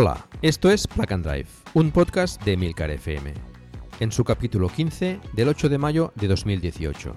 Hola, esto es Plug and Drive, un podcast de Milcar FM, en su capítulo 15 del 8 de mayo de 2018.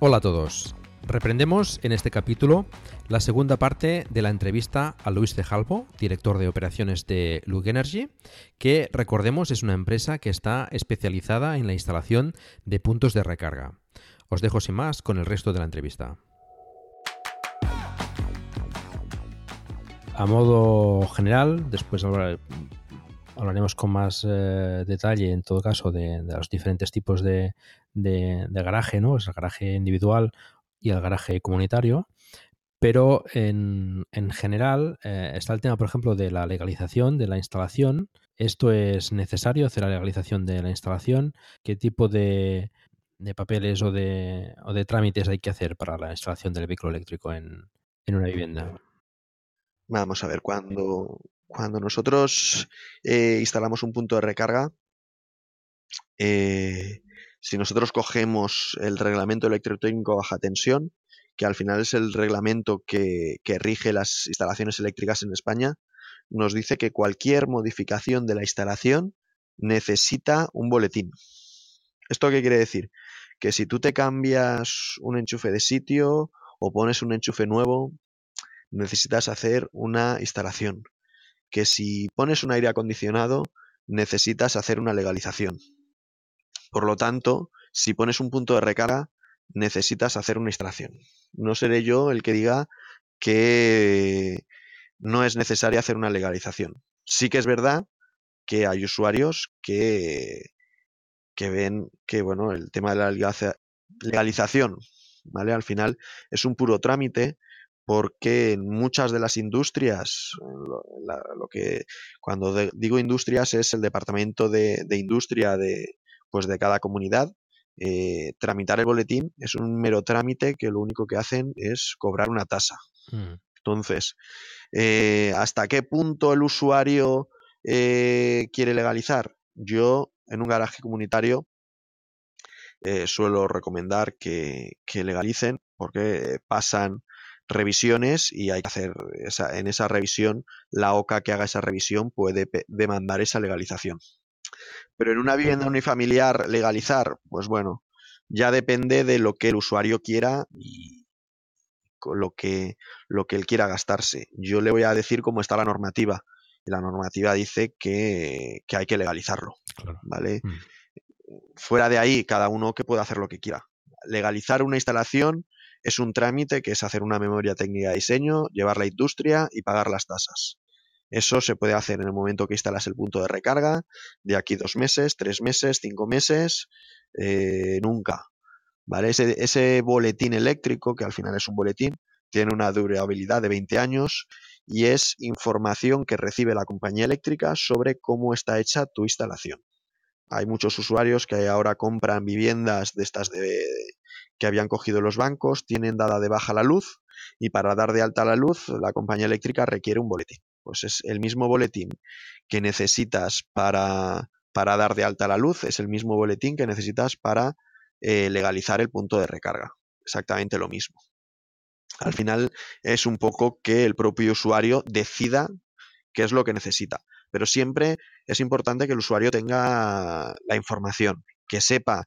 Hola a todos. Reprendemos en este capítulo la segunda parte de la entrevista a Luis Cejalvo, director de operaciones de Lug Energy, que recordemos es una empresa que está especializada en la instalación de puntos de recarga. Os dejo sin más con el resto de la entrevista. A modo general, después hablaremos con más eh, detalle, en todo caso, de, los diferentes tipos de, garaje, ¿no? Es el garaje individual y el garaje comunitario. Pero en, general eh, está el tema, por ejemplo, de la legalización de la instalación. ¿Esto es necesario hacer la legalización de la instalación? ¿Qué tipo de, de papeles o de, o de trámites hay que hacer para la instalación del vehículo eléctrico en, una vivienda? Vamos a ver, cuando, cuando nosotros eh, instalamos un punto de recarga, eh, si nosotros cogemos el reglamento electrotécnico baja tensión, que al final es el reglamento que, rige las instalaciones eléctricas en España, nos dice que cualquier modificación de la instalación necesita un boletín. ¿Esto qué quiere decir? que si tú te cambias un enchufe de sitio o pones un enchufe nuevo, necesitas hacer una instalación. Que si pones un aire acondicionado, necesitas hacer una legalización. Por lo tanto, si pones un punto de recarga, necesitas hacer una instalación. No seré yo el que diga que no es necesario hacer una legalización. Sí que es verdad que hay usuarios que que ven que bueno, el tema de la legalización, ¿vale? Al final es un puro trámite porque en muchas de las industrias, lo, que cuando digo industrias es el departamento de, industria de, pues de cada comunidad, eh, tramitar el boletín es un mero trámite que lo único que hacen es cobrar una tasa. Mm. Entonces, eh, ¿hasta qué punto el usuario eh, quiere legalizar? Yo en un garaje comunitario eh, suelo recomendar que, legalicen porque pasan revisiones y hay que hacer esa, en esa revisión, la OCA que haga esa revisión puede demandar esa legalización. Pero en una vivienda unifamiliar legalizar, pues bueno, ya depende de lo que el usuario quiera y lo que, lo que él quiera gastarse. Yo le voy a decir cómo está la normativa y la normativa dice que, hay que legalizarlo. ¿Vale? Mm. Fuera de ahí, cada uno que puede hacer lo que quiera. Legalizar una instalación es un trámite que es hacer una memoria técnica de diseño, llevar la industria y pagar las tasas. Eso se puede hacer en el momento que instalas el punto de recarga, de aquí dos meses, tres meses, cinco meses, eh, nunca. ¿vale? Ese, boletín eléctrico, que al final es un boletín, tiene una durabilidad de 20 años y es información que recibe la compañía eléctrica sobre cómo está hecha tu instalación. Hay muchos usuarios que ahora compran viviendas de estas que habían cogido los bancos, tienen dada de baja la luz y para dar de alta la luz la compañía eléctrica requiere un boletín. Pues es el mismo boletín que necesitas para, para dar de alta la luz, es el mismo boletín que necesitas para eh, legalizar el punto de recarga. Exactamente lo mismo. Al final es un poco que el propio usuario decida qué es lo que necesita. Pero siempre es importante que el usuario tenga la información, que sepa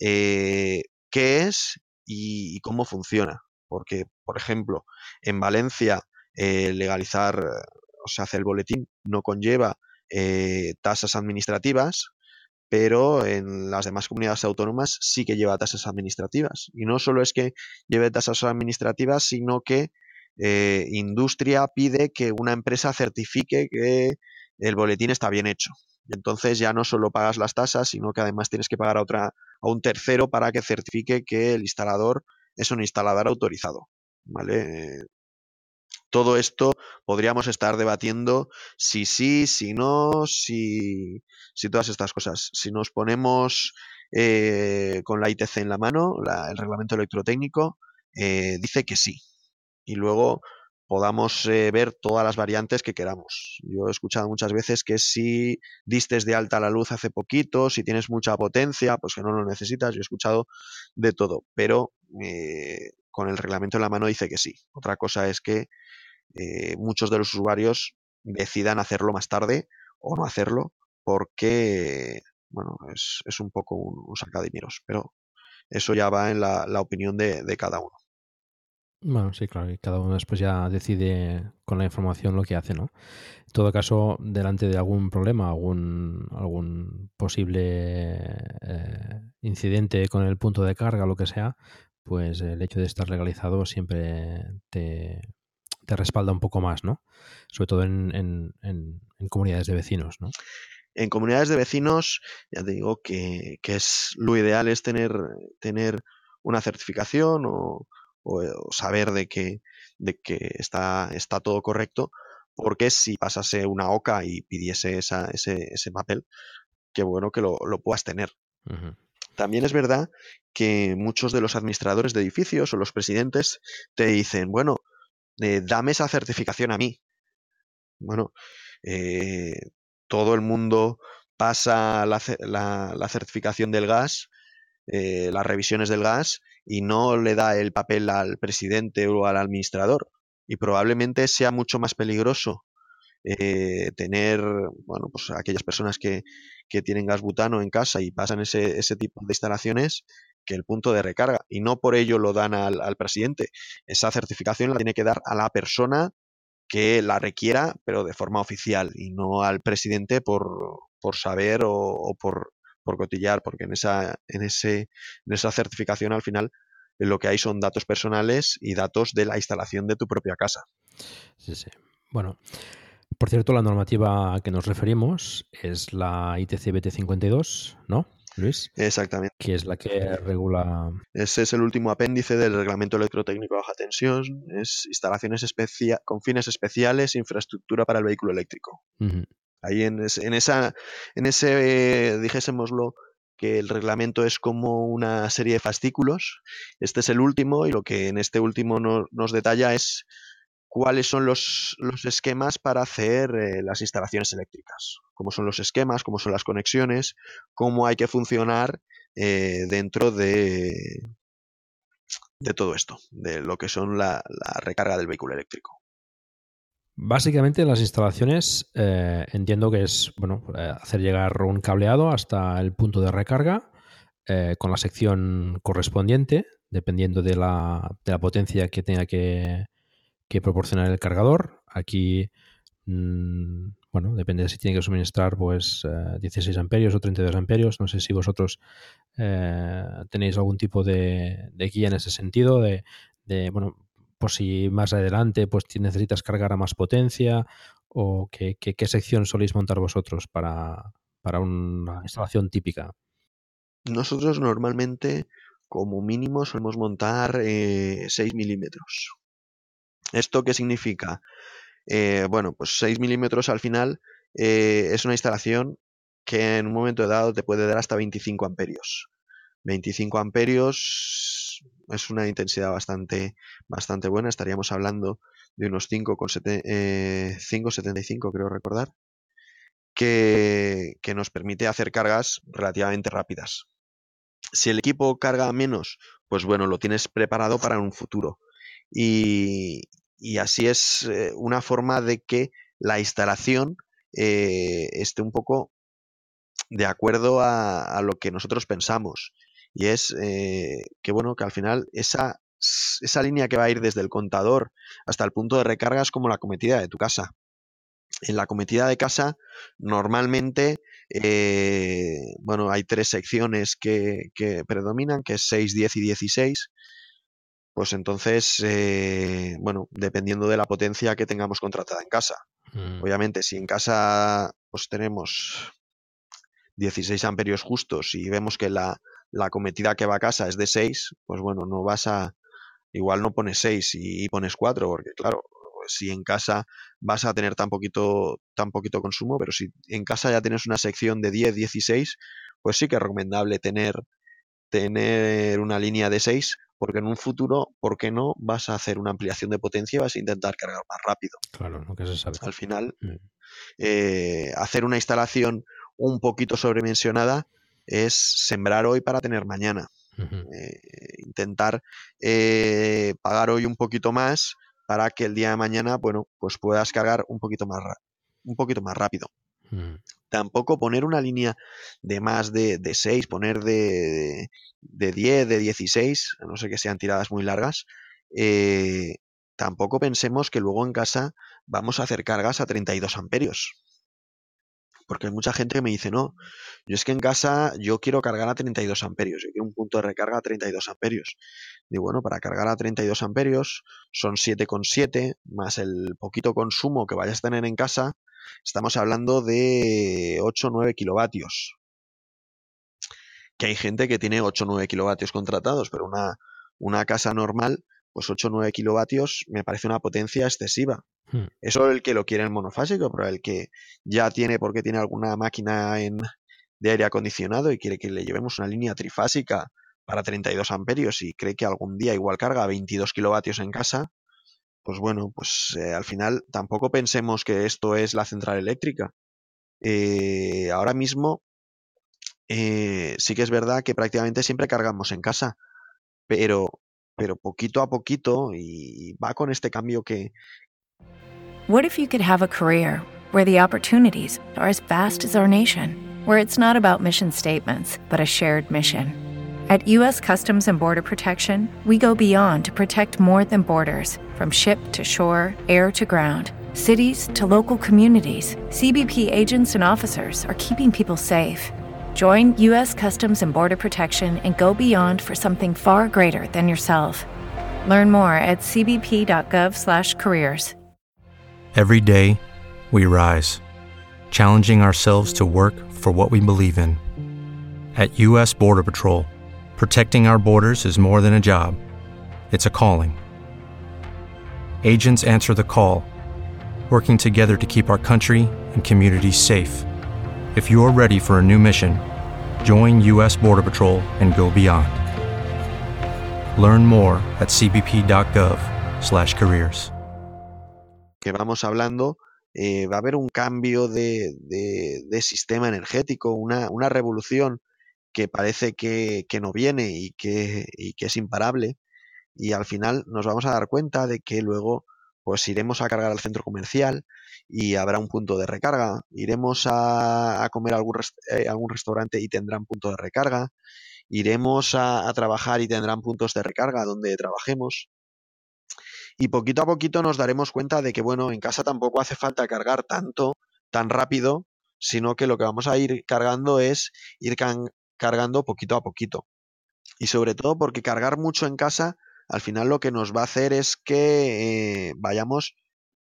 eh, qué es y, cómo funciona. Porque, por ejemplo, en Valencia eh, legalizar o sea, hacer el boletín no conlleva eh, tasas administrativas, pero en las demás comunidades autónomas sí que lleva tasas administrativas. Y no solo es que lleve tasas administrativas, sino que eh, industria pide que una empresa certifique que el boletín está bien hecho. Entonces ya no solo pagas las tasas, sino que además tienes que pagar a, otra, a un tercero para que certifique que el instalador es un instalador autorizado. ¿Vale? Todo esto podríamos estar debatiendo si sí, si no, si, si todas estas cosas. Si nos ponemos eh, con la ITC en la mano, el reglamento electrotécnico, eh, dice que sí. Y luego podamos eh, ver todas las variantes que queramos. Yo he escuchado muchas veces que si distes de alta la luz hace poquito, si tienes mucha potencia, pues que no lo necesitas. Yo he escuchado de todo, pero con el reglamento en la mano dice que sí. Otra cosa es que eh, muchos de los usuarios decidan hacerlo más tarde o no hacerlo porque, bueno, es, es un poco un, un, pero eso ya va en la, la opinión de, de, cada uno. Bueno, sí, claro, y cada uno después ya decide con la información lo que hace, ¿no? En todo caso, delante de algún problema, algún, algún posible eh, incidente con el punto de carga, lo que sea, pues el hecho de estar legalizado siempre te, te respalda un poco más, ¿no? Sobre todo en, en, en, comunidades de vecinos, ¿no? En comunidades de vecinos, ya te digo que, que es lo ideal es tener, tener una certificación o, o, o, saber de que, de que está, está todo correcto, porque si pasase una OCA y pidiese esa, ese, ese papel, qué bueno que lo, lo puedas tener. Uh -huh. También es verdad que muchos de los administradores de edificios o los presidentes te dicen, bueno, eh, dame esa certificación a mí. Bueno, eh, todo el mundo pasa la, certificación del gas, eh, las revisiones del gas, y no le da el papel al presidente o al administrador. Y probablemente sea mucho más peligroso eh, tener, bueno, pues aquellas personas que, que, tienen gas butano en casa y pasan ese, ese tipo de instalaciones, que el punto de recarga y no por ello lo dan al, al, presidente. Esa certificación la tiene que dar a la persona que la requiera, pero de forma oficial y no al presidente por, por saber o, por, por, cotillar, porque en esa, en, ese, en esa certificación al final lo que hay son datos personales y datos de la instalación de tu propia casa. Sí, sí. Bueno, por cierto, la normativa a que nos referimos es la ITC BT52, ¿no? Luis. Exactamente. Que es la que regula. Ese es el último apéndice del reglamento electrotécnico de baja tensión. Es instalaciones especia con fines especiales, infraestructura para el vehículo eléctrico. Uh -huh. Ahí en, en, esa, en ese, eh, dijésemoslo, que el reglamento es como una serie de fascículos. Este es el último y lo que en este último no, nos detalla es cuáles son los, los esquemas para hacer eh, las instalaciones eléctricas, cómo son los esquemas, cómo son las conexiones, cómo hay que funcionar eh, dentro de, de todo esto, de lo que son la, la recarga del vehículo eléctrico. Básicamente las instalaciones eh, entiendo que es bueno hacer llegar un cableado hasta el punto de recarga con la sección correspondiente, dependiendo de la, de la potencia que tenga que, que, proporcionar el cargador. Aquí, mmm, bueno, depende de si tiene que suministrar pues 16 amperios o 32 amperios. No sé si vosotros eh, tenéis algún tipo de, de, guía en ese sentido, de, de bueno, por si más adelante pues necesitas cargar a más potencia o qué, qué, qué sección soléis montar vosotros para, para, una instalación típica. Nosotros normalmente como mínimo solemos montar 6 eh, milímetros. ¿Esto qué significa? Eh, bueno, pues 6 milímetros al final es una instalación que en un momento dado te puede dar hasta 25 amperios. 25 amperios es una intensidad bastante, bastante buena. Estaríamos hablando de unos 5,75 creo recordar que, nos permite hacer cargas relativamente rápidas. Si el equipo carga menos, pues bueno, lo tienes preparado para un futuro. Y, así es eh, una forma de que la instalación eh, esté un poco de acuerdo a, lo que nosotros pensamos. Y es eh, que bueno, que al final esa, esa línea que va a ir desde el contador hasta el punto de recarga es como la cometida de tu casa en la cometida de casa normalmente eh, bueno hay tres secciones que, predominan que es 6, 10 y 16 pues entonces eh, bueno dependiendo de la potencia que tengamos contratada en casa mm. obviamente si en casa pues tenemos 16 amperios justos y vemos que la, la cometida que va a casa es de 6 pues bueno no vas a igual no pones 6 y pones 4 porque claro si en casa vas a tener tan poquito, tan poquito consumo, pero si en casa ya tienes una sección de 10, 16, pues sí que es recomendable tener, tener una línea de 6, porque en un futuro, ¿por qué no? Vas a hacer una ampliación de potencia y vas a intentar cargar más rápido. Claro, lo que se sabe. Al final, mm. eh, hacer una instalación un poquito sobredimensionada es sembrar hoy para tener mañana. Eh, intentar eh, pagar hoy un poquito más para que el día de mañana, bueno, pues puedas cargar un poquito más, un poquito más rápido. Mm. Tampoco poner una línea de más de, de 6, poner de, de, 10, de 16, a no sé que sean tiradas muy largas, eh, tampoco pensemos que luego en casa vamos a hacer cargas a 32 amperios. Porque hay mucha gente que me dice, no, yo es que en casa yo quiero cargar a 32 amperios, yo quiero un punto de recarga a 32 amperios. Y bueno, para cargar a 32 amperios son 7,7 más el poquito consumo que vayas a tener en casa, estamos hablando de 8 o 9 kilovatios. Que hay gente que tiene 8 o 9 kilovatios contratados, pero una, una casa normal, pues 8 o 9 kilovatios me parece una potencia excesiva. Hmm. Eso el que lo quiere en monofásico, pero el que ya tiene, porque tiene alguna máquina en, de aire acondicionado y quiere que le llevemos una línea trifásica para 32 amperios y cree que algún día igual carga 22 kilovatios en casa, pues bueno, pues eh, al final tampoco pensemos que esto es la central eléctrica. Eh, ahora mismo eh, sí que es verdad que prácticamente siempre cargamos en casa, pero, pero poquito a poquito y va con este cambio que, What if you could have a career where the opportunities are as vast as our nation, where it's not about mission statements, but a shared mission? At U.S. Customs and Border Protection, we go beyond to protect more than borders from ship to shore, air to ground, cities to local communities. CBP agents and officers are keeping people safe. Join U.S. Customs and Border Protection and go beyond for something far greater than yourself. Learn more at cbp.gov/careers. Every day, we rise, challenging ourselves to work for what we believe in. At U.S. Border Patrol, protecting our borders is more than a job, it's a calling. Agents answer the call, working together to keep our country and communities safe. If you're ready for a new mission, join U.S. Border Patrol and go beyond. Learn more at cbp.gov/careers. que vamos hablando, eh, va a haber un cambio de, de, sistema energético, una, una, revolución que parece que, que no viene y que, y que, es imparable. Y al final nos vamos a dar cuenta de que luego pues iremos a cargar al centro comercial y habrá un punto de recarga. Iremos a, a comer a algún, eh, algún restaurante y tendrán punto de recarga. Iremos a, a trabajar y tendrán puntos de recarga donde trabajemos y poquito a poquito nos daremos cuenta de que, bueno, en casa tampoco hace falta cargar tanto, tan rápido, sino que lo que vamos a ir cargando es ir cargando poquito a poquito. Y sobre todo porque cargar mucho en casa, al final lo que nos va a hacer es que eh, vayamos,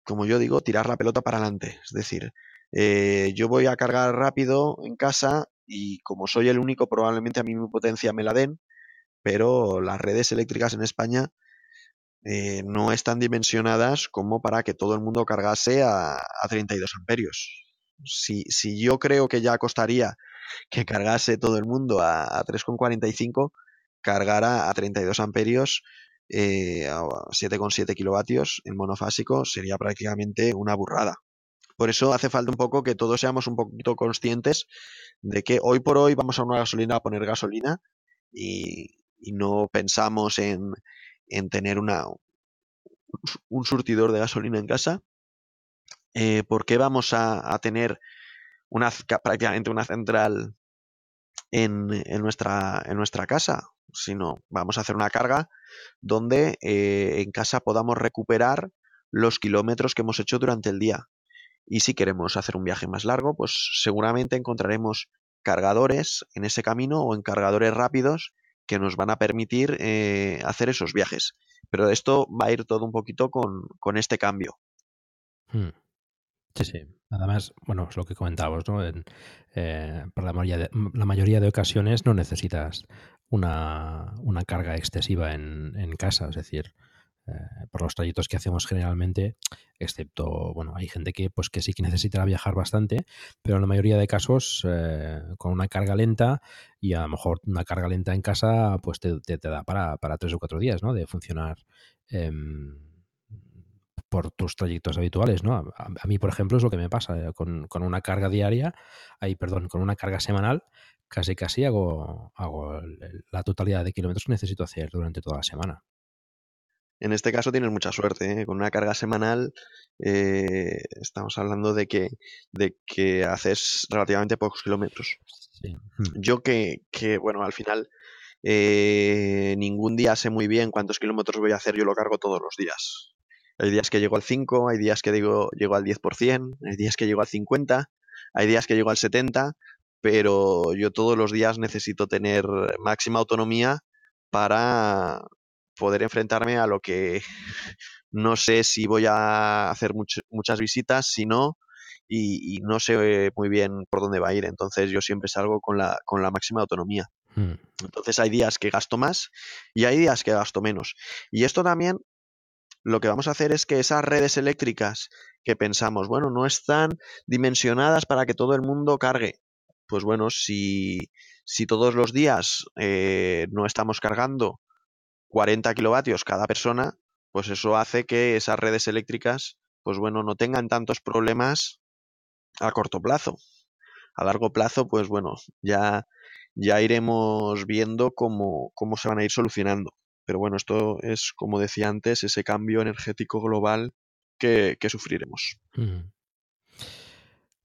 como yo digo, tirar la pelota para adelante. Es decir, eh, yo voy a cargar rápido en casa y como soy el único, probablemente a mí mi potencia me la den, pero las redes eléctricas en España eh, no están dimensionadas como para que todo el mundo cargase a, 32 amperios. Si, si, yo creo que ya costaría que cargase todo el mundo a, a 3,45, cargar a 32 amperios eh, a 7,7 kilovatios en monofásico sería prácticamente una burrada. Por eso hace falta un poco que todos seamos un poquito conscientes de que hoy por hoy vamos a una gasolina a poner gasolina y, no pensamos en, tener una, un surtidor de gasolina en casa. Eh, ¿Por qué vamos a, tener una, prácticamente una central en, nuestra, en nuestra casa? Sino vamos a hacer una carga donde eh, en casa podamos recuperar los kilómetros que hemos hecho durante el día. Y si queremos hacer un viaje más largo, pues seguramente encontraremos cargadores en ese camino o en cargadores rápidos que nos van a permitir eh, hacer esos viajes. Pero esto va a ir todo un poquito con, este cambio. Hmm. Sí, sí. Además, bueno, es lo que comentábamos, ¿no? Eh, para la mayoría, de, la mayoría de ocasiones no necesitas una, una carga excesiva en, en casa, es decir, eh, por los trayectos que hacemos generalmente, excepto, bueno, hay gente que pues que sí que necesitará viajar bastante, pero en la mayoría de casos eh, con una carga lenta y a lo mejor una carga lenta en casa pues te, da para, para, tres o cuatro días, ¿no? De funcionar em, por tus trayectos habituales, ¿no? A, mí, por ejemplo, es lo que me pasa eh, con, con una carga diaria, ahí, perdón, con una carga semanal, casi casi hago, hago la totalidad de kilómetros que necesito hacer durante toda la semana. En este caso tienes mucha suerte, ¿eh? con una carga semanal eh, estamos hablando de que, de que haces relativamente pocos kilómetros. Hmm. Yo que, que, bueno, al final eh, ningún día sé muy bien cuántos kilómetros voy a hacer, yo lo cargo todos los días. Hay días que llego al 5, hay días que digo, llego al 10%, hay días que llego al 50, hay días que llego al 70, pero yo todos los días necesito tener máxima autonomía para, poder enfrentarme a lo que no sé si voy a hacer muchas visitas, si no, y, no sé muy bien por dónde va a ir. Entonces yo siempre salgo con la, con la máxima autonomía. Hmm. Entonces hay días que gasto más y hay días que gasto menos. Y esto también lo que vamos a hacer es que esas redes eléctricas que pensamos, bueno, no están dimensionadas para que todo el mundo cargue. Pues bueno, si, si todos los días eh, no estamos cargando 40 kilovatios cada persona, pues eso hace que esas redes eléctricas, pues bueno, no tengan tantos problemas a corto plazo. A largo plazo, pues bueno, ya, ya iremos viendo cómo, cómo se van a ir solucionando. Pero bueno, esto es, como decía antes, ese cambio energético global que, sufriremos.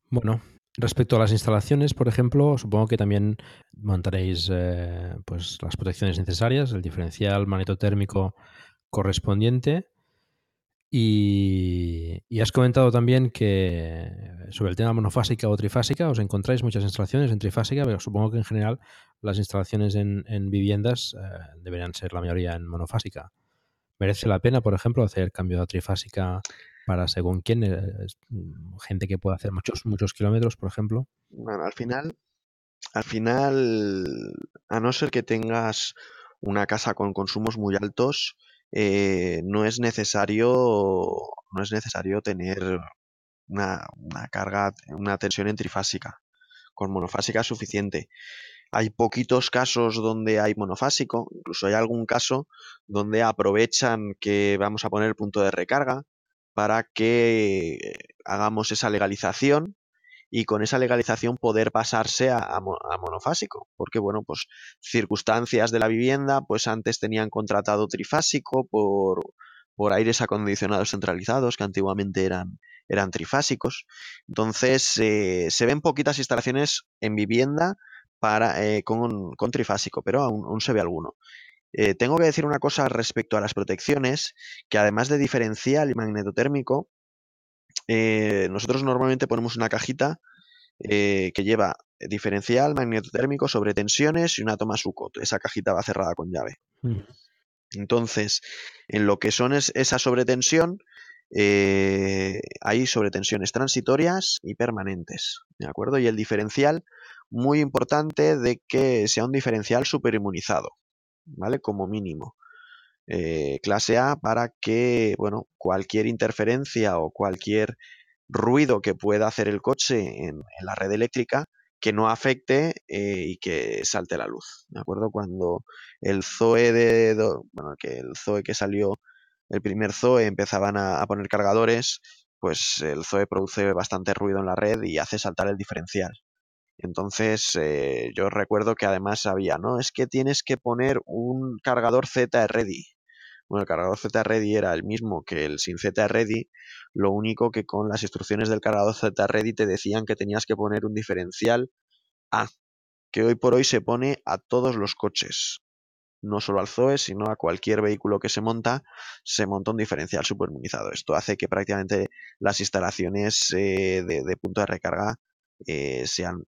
Bueno, Respecto a las instalaciones, por ejemplo, supongo que también montaréis eh, pues, las protecciones necesarias, el diferencial magnetotérmico correspondiente. Y, has comentado también que sobre el tema monofásica o trifásica os encontráis muchas instalaciones en trifásica, pero supongo que en general las instalaciones en, viviendas eh, deberían ser la mayoría en monofásica. ¿Merece la pena, por ejemplo, hacer cambio a trifásica para según quién, eh, mm, gente que puede hacer muchos, muchos kilómetros, por ejemplo. Bueno, al final, al final, a no ser que tengas una casa con consumos muy altos, eh, no es necesario, no es necesario tener una, una carga, una tensión en trifásica. Con monofásica es suficiente. Hay poquitos casos donde hay monofásico, incluso hay algún caso donde aprovechan que vamos a poner el punto de recarga para que hagamos esa legalización y con esa legalización poder pasarse a, monofásico. Porque, bueno, pues circunstancias de la vivienda, pues antes tenían contratado trifásico por, por aires acondicionados centralizados, que antiguamente eran, eran trifásicos. Entonces, eh, se ven poquitas instalaciones en vivienda para, eh, con, con, trifásico, pero aún se ve alguno. Eh, tengo que decir una cosa respecto a las protecciones, que además de diferencial y magnetotérmico, eh, nosotros normalmente ponemos una cajita eh, que lleva diferencial, magnetotérmico, sobre tensiones y una toma sucot. Esa cajita va cerrada con llave. Mm. Entonces, en lo que son esa sobretensión, hay sobretensiones transitorias y permanentes. ¿De acuerdo? Y el diferencial, muy importante de que sea un diferencial superinmunizado. ¿vale? Como mínimo. Eh, clase A para que, bueno, cualquier interferencia o cualquier ruido que pueda hacer el coche en, la red eléctrica que no afecte eh, y que salte la luz, ¿de acuerdo? Cuando el Zoe de, bueno, que el Zoe que salió, el primer Zoe empezaban a, poner cargadores, pues el Zoe produce bastante ruido en la red y hace saltar el diferencial. Entonces, eh, yo recuerdo que además había, ¿no? Es que tienes que poner un cargador Z ready. Bueno, el cargador Z-Ready era el mismo que el sin Z-Ready, lo único que con las instrucciones del cargador Z-Ready te decían que tenías que poner un diferencial A, que hoy por hoy se pone a todos los coches. No solo al Zoe, sino a cualquier vehículo que se monta, se monta un diferencial superminizado. Esto hace que prácticamente las instalaciones eh, de, punto de recarga eh, sean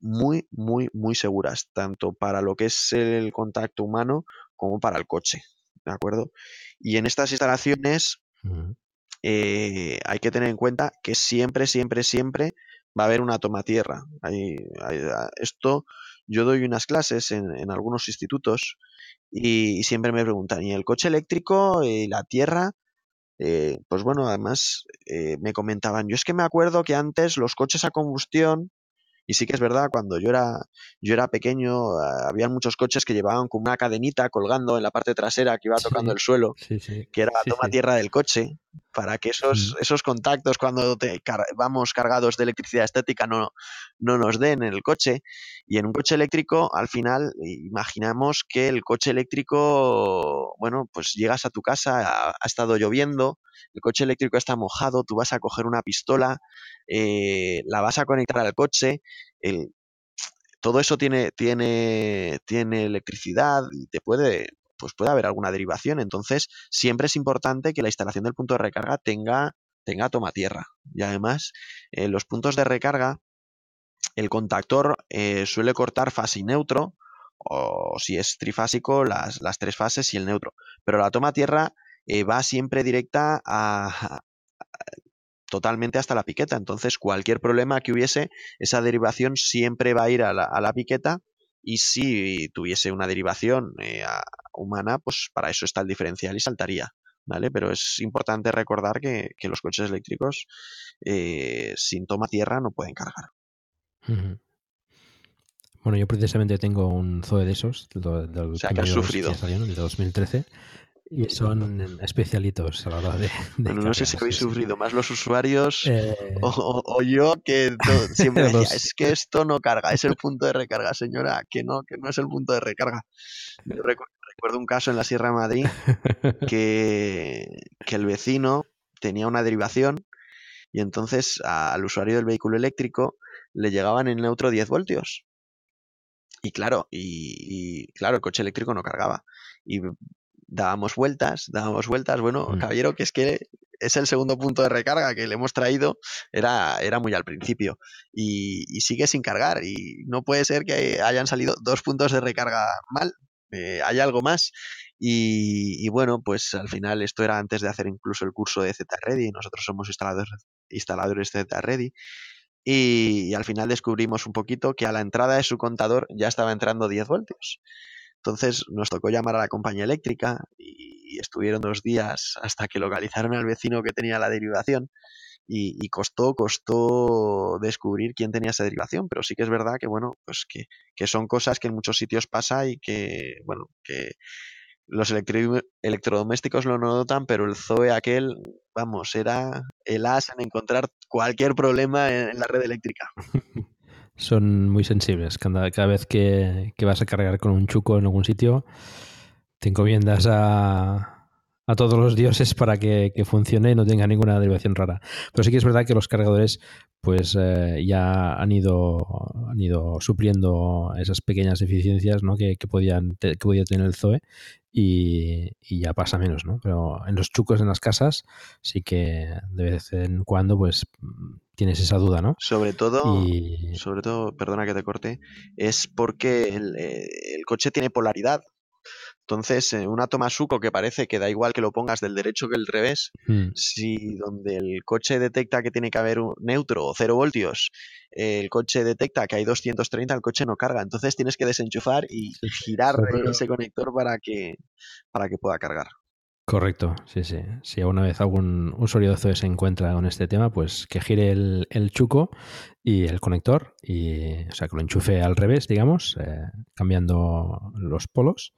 muy, muy, muy seguras, tanto para lo que es el contacto humano como para el coche. ¿De acuerdo? Y en estas instalaciones eh, hay que tener en cuenta que siempre, siempre, siempre va a haber una toma tierra. esto, yo doy unas clases en, algunos institutos y, siempre me preguntan, ¿y el coche eléctrico y la tierra? Eh, pues bueno, además eh, me comentaban, yo es que me acuerdo que antes los coches a combustión y sí que es verdad, cuando yo era, yo era pequeño, ah, había muchos coches que llevaban con una cadenita colgando en la parte trasera que iba tocando el suelo, que era la toma tierra del coche, para que esos, esos contactos cuando te vamos cargados de electricidad estética no, no nos den en el coche. Y en un coche eléctrico, al final, imaginamos que el coche eléctrico, bueno, pues llegas a tu casa, ha, estado lloviendo, el coche eléctrico está mojado, tú vas a coger una pistola, eh, la vas a conectar al coche, todo eso tiene, tiene, tiene electricidad y te puede, pues puede haber alguna derivación. Entonces, siempre es importante que la instalación del punto de recarga tenga, tenga toma tierra. Y además, en los puntos de recarga, el contactor eh, suele cortar fase y neutro, o si es trifásico, las, las, tres fases y el neutro. Pero la toma tierra eh, va siempre directa a, totalmente hasta la piqueta. Entonces, cualquier problema que hubiese, esa derivación siempre va a ir a la, a la piqueta y si tuviese una derivación eh, humana, pues para eso está el diferencial y saltaría. ¿Vale? Pero es importante recordar que, los coches eléctricos eh, sin toma tierra no pueden cargar. Bueno, yo precisamente tengo un Zoe de esos, del, o sea, que has sufrido. de 2013, y son especialitos a la hora de. no sé si habéis sufrido más los usuarios eh. o, yo que siempre decía, es que esto no carga, es el punto de recarga, señora, que no, que no es el punto de recarga. Yo recuerdo, un caso en la Sierra de Madrid que, que el vecino tenía una derivación y entonces al usuario del vehículo eléctrico le llegaban en neutro 10 voltios. Y claro, y, y, claro, el coche eléctrico no cargaba. Y dábamos vueltas, dábamos vueltas. Bueno, mm. caballero, que es que es el segundo punto de recarga que le hemos traído, era, era muy al principio. Y, sigue sin cargar. Y no puede ser que hayan salido dos puntos de recarga mal. Eh, hay algo más. Y, bueno, pues al final esto era antes de hacer incluso el curso de Z-Ready. Nosotros somos instaladores, instaladores Z-Ready. Y, y, al final descubrimos un poquito que a la entrada de su contador ya estaba entrando 10 voltios. Entonces nos tocó llamar a la compañía eléctrica y estuvieron dos días hasta que localizaron al vecino que tenía la derivación y, costó, costó descubrir quién tenía esa derivación, pero sí que es verdad que, bueno, pues que, que son cosas que en muchos sitios pasa y que, bueno, que los electrodomésticos lo notan, pero el Zoe aquel, vamos, era el as en encontrar cualquier problema en la red eléctrica. son muy sensibles. Cada, cada vez que, vas a cargar con un chuco en algún sitio, te encomiendas a, a todos los dioses para que, funcione y no tenga ninguna derivación rara. Pero sí que es verdad que los cargadores pues eh, ya han ido, han ido supliendo esas pequeñas deficiencias ¿no? que, podían que podía tener el Zoe y, ya pasa menos, ¿no? Pero en los chucos en las casas sí que de vez en cuando pues tienes esa duda, ¿no? Sobre todo, sobre todo, perdona que te corte, es porque el, eh, el coche tiene polaridad. Entonces, eh, una toma suco que parece que da igual que lo pongas del derecho que del revés, Mm. si donde el coche detecta que tiene que haber un neutro o 0 voltios, el coche detecta que hay 230, el coche no carga. Entonces tienes que desenchufar y girar ese conector para que, para que pueda cargar. Correcto, sí, sí. Si alguna vez algún usuario de se encuentra con este tema, pues que gire el, el chuco y el conector, y, o sea, que lo enchufe al revés, digamos, eh, cambiando los polos,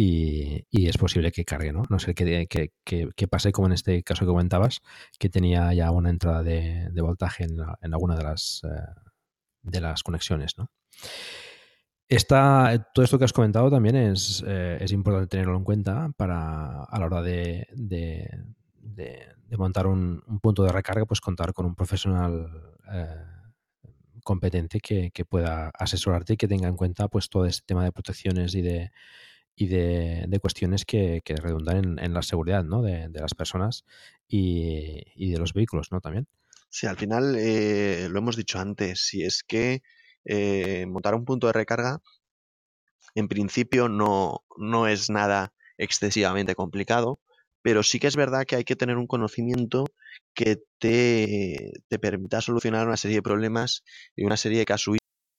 y, es posible que cargue, ¿no? No sé qué que, que- que pase como en este caso que comentabas, que tenía ya una entrada de, voltaje en, en alguna de las, eh, de las conexiones, ¿no? Esta, todo esto que has comentado también es, eh, es importante tenerlo en cuenta para a la hora de, de- montar un, un punto de recarga, pues contar con un profesional eh, competente que, que pueda asesorarte y que tenga en cuenta pues todo este tema de protecciones y de, y de, de cuestiones que, que redundan en, en la seguridad ¿no? de, de las personas y, y de los vehículos ¿no? también. Sí, al final eh, lo hemos dicho antes, si es que eh, montar un punto de recarga en principio no, no es nada excesivamente complicado, pero sí que es verdad que hay que tener un conocimiento que te, te permita solucionar una serie de problemas y una serie de casuísticas.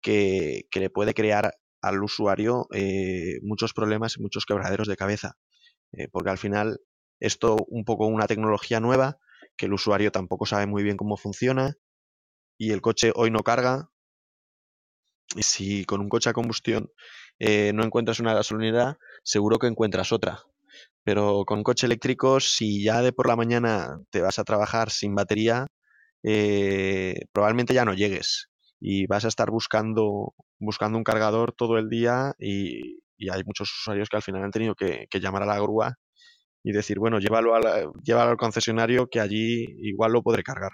Que, le puede crear al usuario eh, muchos problemas y muchos quebraderos de cabeza. Eh, porque al final esto un poco una tecnología nueva que el usuario tampoco sabe muy bien cómo funciona y el coche hoy no carga. Y si con un coche a combustión eh, no encuentras una gasolinera, seguro que encuentras otra. Pero con un coche eléctrico, si ya de por la mañana te vas a trabajar sin batería, probablemente ya no llegues y vas a estar buscando, buscando un cargador todo el día y, y hay muchos usuarios que al final han tenido que, llamar a la grúa y decir, bueno, llévalo, llévalo al concesionario que allí igual lo podré cargar.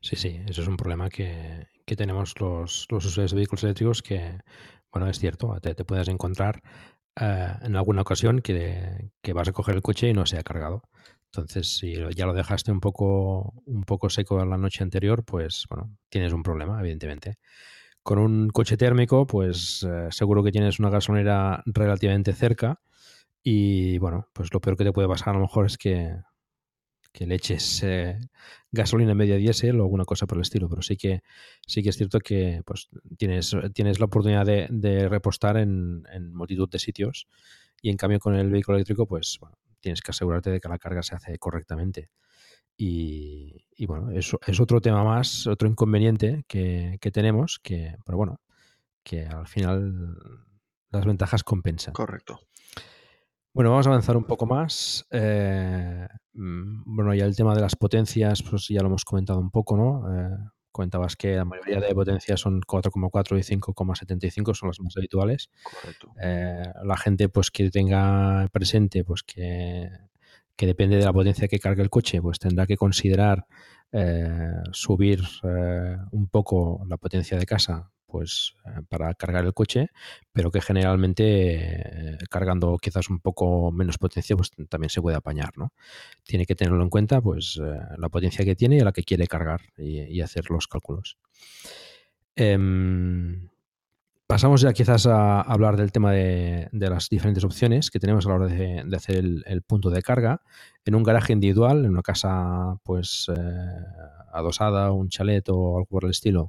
Sí, sí, eso es un problema que, que tenemos los, los usuarios de vehículos eléctricos que, bueno, es cierto, te, te puedes encontrar eh, en alguna ocasión que, que vas a coger el coche y no se ha cargado. Entonces, si ya lo dejaste un poco, un poco seco la noche anterior, pues bueno, tienes un problema, evidentemente. Con un coche térmico, pues eh, seguro que tienes una gasolinera relativamente cerca y bueno, pues lo peor que te puede pasar a lo mejor es que, que le eches eh, gasolina media diésel o alguna cosa por el estilo, pero sí que sí que es cierto que pues tienes, tienes la oportunidad de, de repostar en, en multitud de sitios y en cambio con el vehículo eléctrico pues bueno, tienes que asegurarte de que la carga se hace correctamente. Y, y, bueno, eso es otro tema más, otro inconveniente que, que tenemos, que, pero bueno, que al final las ventajas compensan. Correcto. Bueno, vamos a avanzar un poco más. Eh, mm, bueno, ya el tema de las potencias, pues ya lo hemos comentado un poco, ¿no? Eh, comentabas que la mayoría de potencias son 4,4 y 5,75, son las más habituales. Correcto. Eh, la gente, pues que tenga presente, pues que, que depende de la potencia que cargue el coche, pues tendrá que considerar eh, subir eh, un poco la potencia de casa pues para cargar el coche, pero que generalmente cargando quizás un poco menos potencia, pues también se puede apañar, ¿no? Tiene que tenerlo en cuenta, pues la potencia que tiene y la que quiere cargar y, hacer los cálculos. Em, Pasamos ya quizás a hablar del tema de, las diferentes opciones que tenemos a la hora de, hacer el, punto de carga. En un garaje individual, en una casa pues eh, adosada, un chalet o algo por el estilo,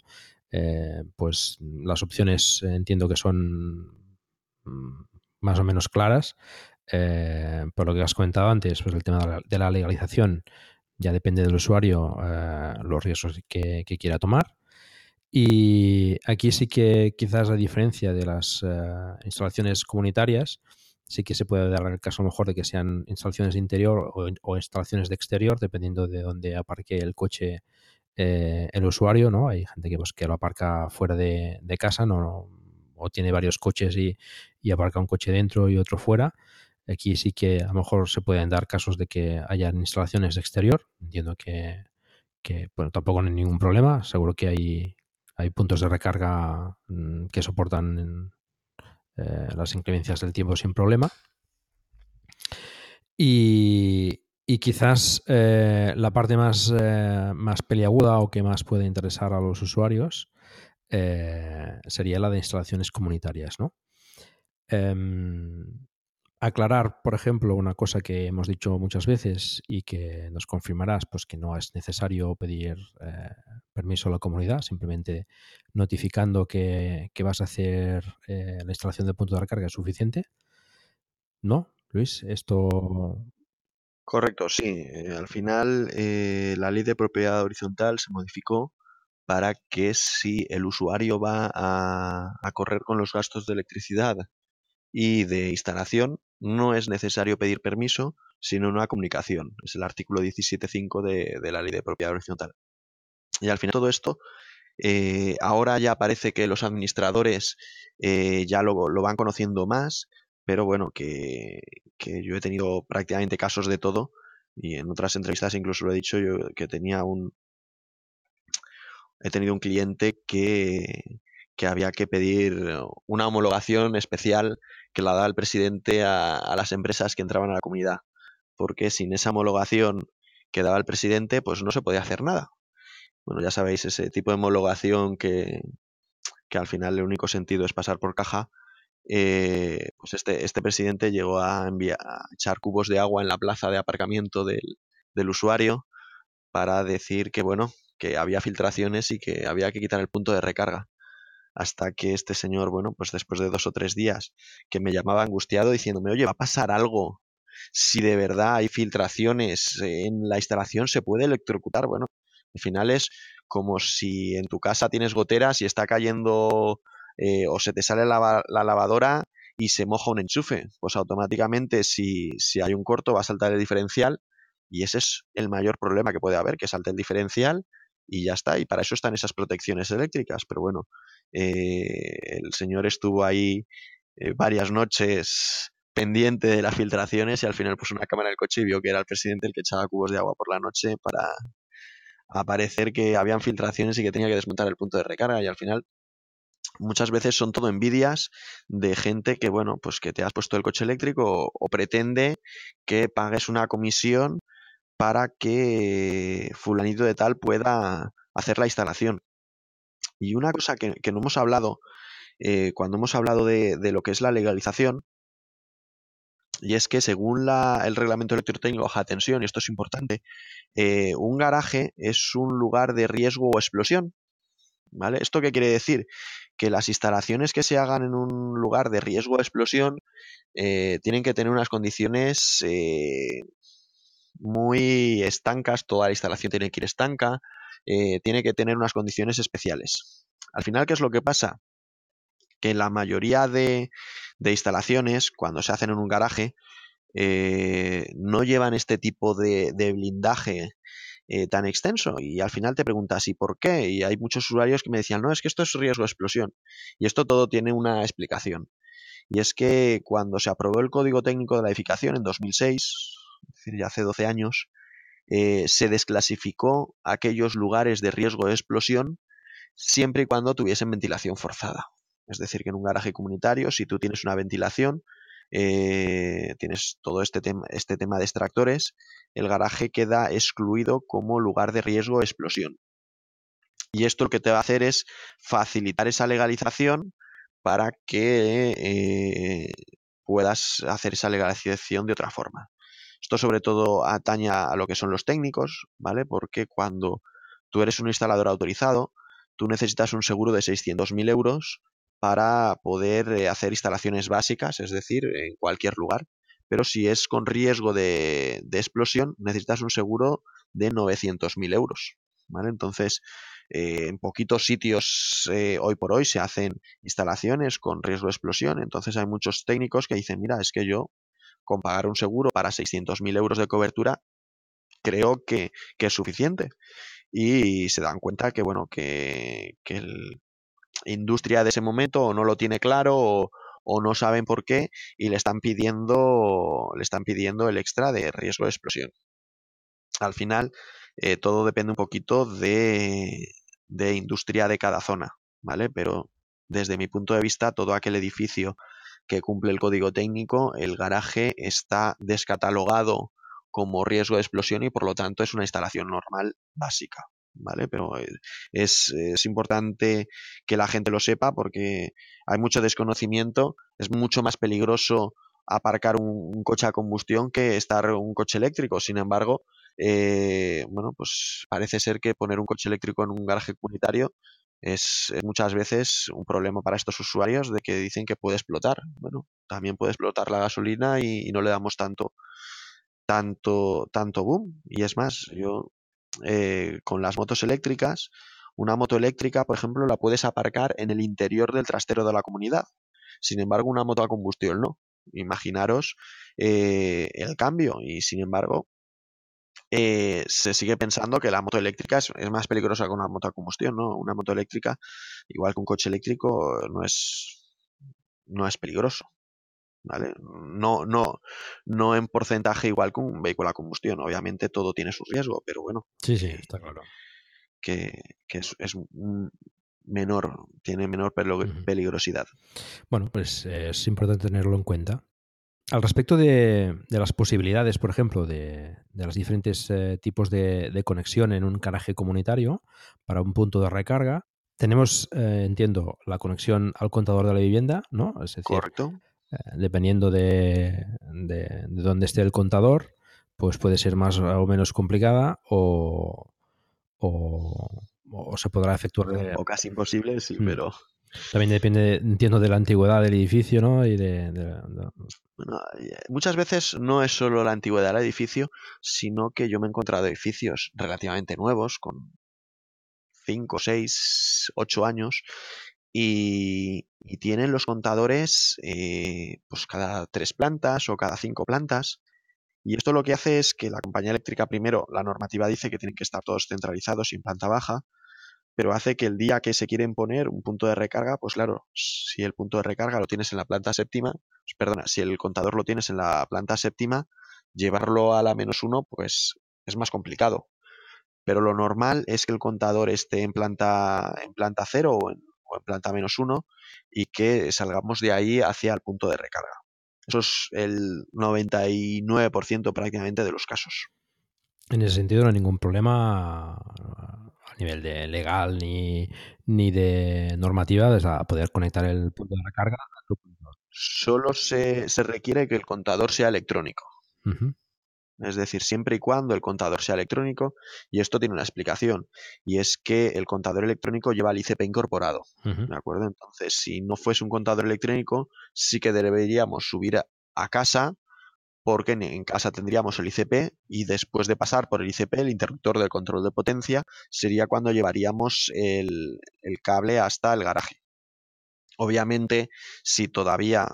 eh, pues las opciones entiendo que son mm, más o menos claras. Eh, por lo que has comentado antes, pues el tema de la, legalización ya depende del usuario los riesgos que quiera tomar. Y aquí sí que quizás a diferencia de las eh, instalaciones comunitarias, sí que se puede dar el caso mejor de que sean instalaciones de interior o, instalaciones de exterior, dependiendo de dónde aparque el coche eh, el usuario, ¿no? Hay gente que, pues, que lo aparca fuera de, casa, ¿no? o tiene varios coches y, y, aparca un coche dentro y otro fuera. Aquí sí que a lo mejor se pueden dar casos de que hayan instalaciones de exterior. Entiendo que, que bueno, tampoco hay ningún problema. Seguro que hay hay puntos de recarga mm, que soportan eh, las inclemencias del tiempo sin problema. Y, quizás eh, la parte más, eh, más peliaguda o que más puede interesar a los usuarios sería la de instalaciones comunitarias. ¿no? Em, aclarar, por ejemplo, una cosa que hemos dicho muchas veces y que nos confirmarás, pues que no es necesario pedir eh, permiso a la comunidad, simplemente notificando que, vas a hacer eh, la instalación de punto de recarga es suficiente. ¿No, Luis? Esto... Correcto, sí. Eh, al final la ley de propiedad horizontal se modificó para que si el usuario va a correr con los gastos de electricidad y de instalación, no es necesario pedir permiso, sino una comunicación. Es el artículo 17.5 de, de la ley de propiedad horizontal. Y al final todo esto, eh, ahora ya parece que los administradores eh, ya lo, lo, van conociendo más, pero bueno, que, que, yo he tenido prácticamente casos de todo y en otras entrevistas incluso lo he dicho yo que tenía un... He tenido un cliente que, que había que pedir una homologación especial que la da el presidente a, las empresas que entraban a la comunidad, porque sin esa homologación que daba el presidente, pues no se podía hacer nada. Bueno, ya sabéis, ese tipo de homologación que, que al final el único sentido es pasar por caja, eh, pues este, este presidente llegó a, enviar, a echar cubos de agua en la plaza de aparcamiento del, del usuario para decir que, bueno, que había filtraciones y que había que quitar el punto de recarga hasta que este señor, bueno, pues después de dos o tres días que me llamaba angustiado diciéndome, oye, va a pasar algo. Si de verdad hay filtraciones en la instalación, se puede electrocutar. Bueno, al final es como si en tu casa tienes goteras y está cayendo eh, o se te sale la, la, lavadora y se moja un enchufe. Pues automáticamente si, si hay un corto va a saltar el diferencial y ese es el mayor problema que puede haber, que salte el diferencial y ya está. Y para eso están esas protecciones eléctricas. Pero bueno, eh, el señor estuvo ahí eh, varias noches pendiente de las filtraciones y al final puso una cámara en el coche y vio que era el presidente el que echaba cubos de agua por la noche para aparecer que habían filtraciones y que tenía que desmontar el punto de recarga y al final muchas veces son todo envidias de gente que bueno pues que te has puesto el coche eléctrico o pretende que pagues una comisión para que fulanito de tal pueda hacer la instalación y una cosa que, no hemos hablado eh, cuando hemos hablado de, lo que es la legalización, y es que según el reglamento electrotécnico baja tensión, y esto es importante, eh, un garaje es un lugar de riesgo o explosión. ¿Vale? ¿Esto qué quiere decir? Que las instalaciones que se hagan en un lugar de riesgo o explosión eh, tienen que tener unas condiciones muy estancas, toda la instalación tiene que ir estanca, eh, tiene que tener unas condiciones especiales. Al final, ¿qué es lo que pasa? Que la mayoría de, instalaciones, cuando se hacen en un garaje, eh, no llevan este tipo de, blindaje eh, tan extenso. Y al final te preguntas, ¿y por qué? Y hay muchos usuarios que me decían, no, es que esto es riesgo de explosión. Y esto todo tiene una explicación. Y es que cuando se aprobó el Código Técnico de la Edificación en 2006, es decir, ya hace 12 años, eh, se desclasificó aquellos lugares de riesgo de explosión siempre y cuando tuviesen ventilación forzada. Es decir, que en un garaje comunitario, si tú tienes una ventilación, eh, tienes todo este tema, este tema de extractores, el garaje queda excluido como lugar de riesgo de explosión. Y esto lo que te va a hacer es facilitar esa legalización para que eh, puedas hacer esa legalización de otra forma. Esto sobre todo atañe a lo que son los técnicos, ¿vale? Porque cuando tú eres un instalador autorizado, tú necesitas un seguro de 600.000 euros para poder eh, hacer instalaciones básicas, es decir, en cualquier lugar. Pero si es con riesgo de, explosión, necesitas un seguro de 900.000 euros. ¿vale? Entonces, eh, en poquitos sitios eh, hoy por hoy se hacen instalaciones con riesgo de explosión. Entonces hay muchos técnicos que dicen, mira, es que yo con pagar un seguro para 600.000 euros de cobertura creo que, es suficiente. Y se dan cuenta que, bueno, que, que el, industria de ese momento o no lo tiene claro o, no saben por qué y le están pidiendo le están pidiendo el extra de riesgo de explosión. Al final eh, todo depende un poquito de, de industria de cada zona, ¿vale? Pero desde mi punto de vista todo aquel edificio que cumple el código técnico, el garaje está descatalogado como riesgo de explosión y por lo tanto es una instalación normal básica. ¿Vale? Pero eh, es, importante que la gente lo sepa porque hay mucho desconocimiento, es mucho más peligroso aparcar un, coche a combustión que estar un coche eléctrico. Sin embargo, eh, bueno, pues parece ser que poner un coche eléctrico en un garaje comunitario es, muchas veces un problema para estos usuarios de que dicen que puede explotar. Bueno, también puede explotar la gasolina y, y no le damos tanto tanto tanto boom y es más yo eh, con las motos eléctricas, una moto eléctrica, por ejemplo, la puedes aparcar en el interior del trastero de la comunidad. Sin embargo, una moto a combustión no. Imaginaros eh, el cambio y sin embargo eh, se sigue pensando que la moto eléctrica es, más peligrosa que una moto a combustión, ¿no? Una moto eléctrica, igual que un coche eléctrico, no es, no es peligroso. ¿Vale? No, no, no en porcentaje igual que un vehículo a combustión. Obviamente todo tiene su riesgo, pero bueno. Sí, sí, está claro. Que, es, menor, tiene menor peligrosidad. Bueno, pues es importante tenerlo en cuenta. Al respecto de, las posibilidades, por ejemplo, de, los diferentes eh, tipos de, conexión en un garaje comunitario para un punto de recarga, tenemos, eh, entiendo, la conexión al contador de la vivienda, ¿no? Correcto. Eh, dependiendo de, de, dónde esté el contador, pues puede ser más o menos complicada o, o, se podrá efectuar. O casi imposible, sí, hmm. pero. También depende, entiendo, de la antigüedad del edificio, ¿no? Y de, Bueno, eh, muchas veces no es solo la antigüedad del edificio, sino que yo me he encontrado edificios relativamente nuevos, con 5, 6, 8 años, y, tienen los contadores eh, pues cada tres plantas o cada cinco plantas. Y esto lo que hace es que la compañía eléctrica, primero, la normativa dice que tienen que estar todos centralizados y en planta baja, pero hace que el día que se quieren poner un punto de recarga, pues claro, si el punto de recarga lo tienes en la planta séptima, pues perdona, si el contador lo tienes en la planta séptima, llevarlo a la menos uno, pues es más complicado. Pero lo normal es que el contador esté en planta, en planta cero o en, o en planta menos uno y que salgamos de ahí hacia el punto de recarga. Eso es el 99% prácticamente de los casos. En ese sentido no hay ningún problema a nivel de legal ni, ni de normativa de poder conectar el punto de recarga a tu punto. Solo se, requiere que el contador sea electrónico. Es decir, siempre y cuando el contador sea electrónico, y esto tiene una explicación, y es que el contador electrónico lleva el ICP incorporado. ¿De acuerdo? Entonces, si no fuese un contador electrónico, sí que deberíamos subir a, casa, porque en, casa tendríamos el ICP, y después de pasar por el ICP, el interruptor del control de potencia, sería cuando llevaríamos el, el cable hasta el garaje. Obviamente, si todavía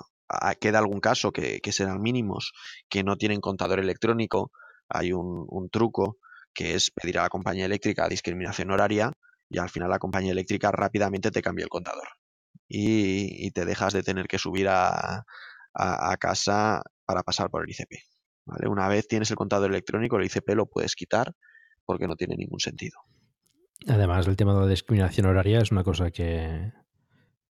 queda algún caso que, serán mínimos, que no tienen contador electrónico, hay un, truco que es pedir a la compañía eléctrica discriminación horaria y al final la compañía eléctrica rápidamente te cambia el contador y, te dejas de tener que subir a, casa para pasar por el ICP. ¿vale? Una vez tienes el contador electrónico, el ICP lo puedes quitar porque no tiene ningún sentido. Además, el tema de la discriminación horaria es una cosa que,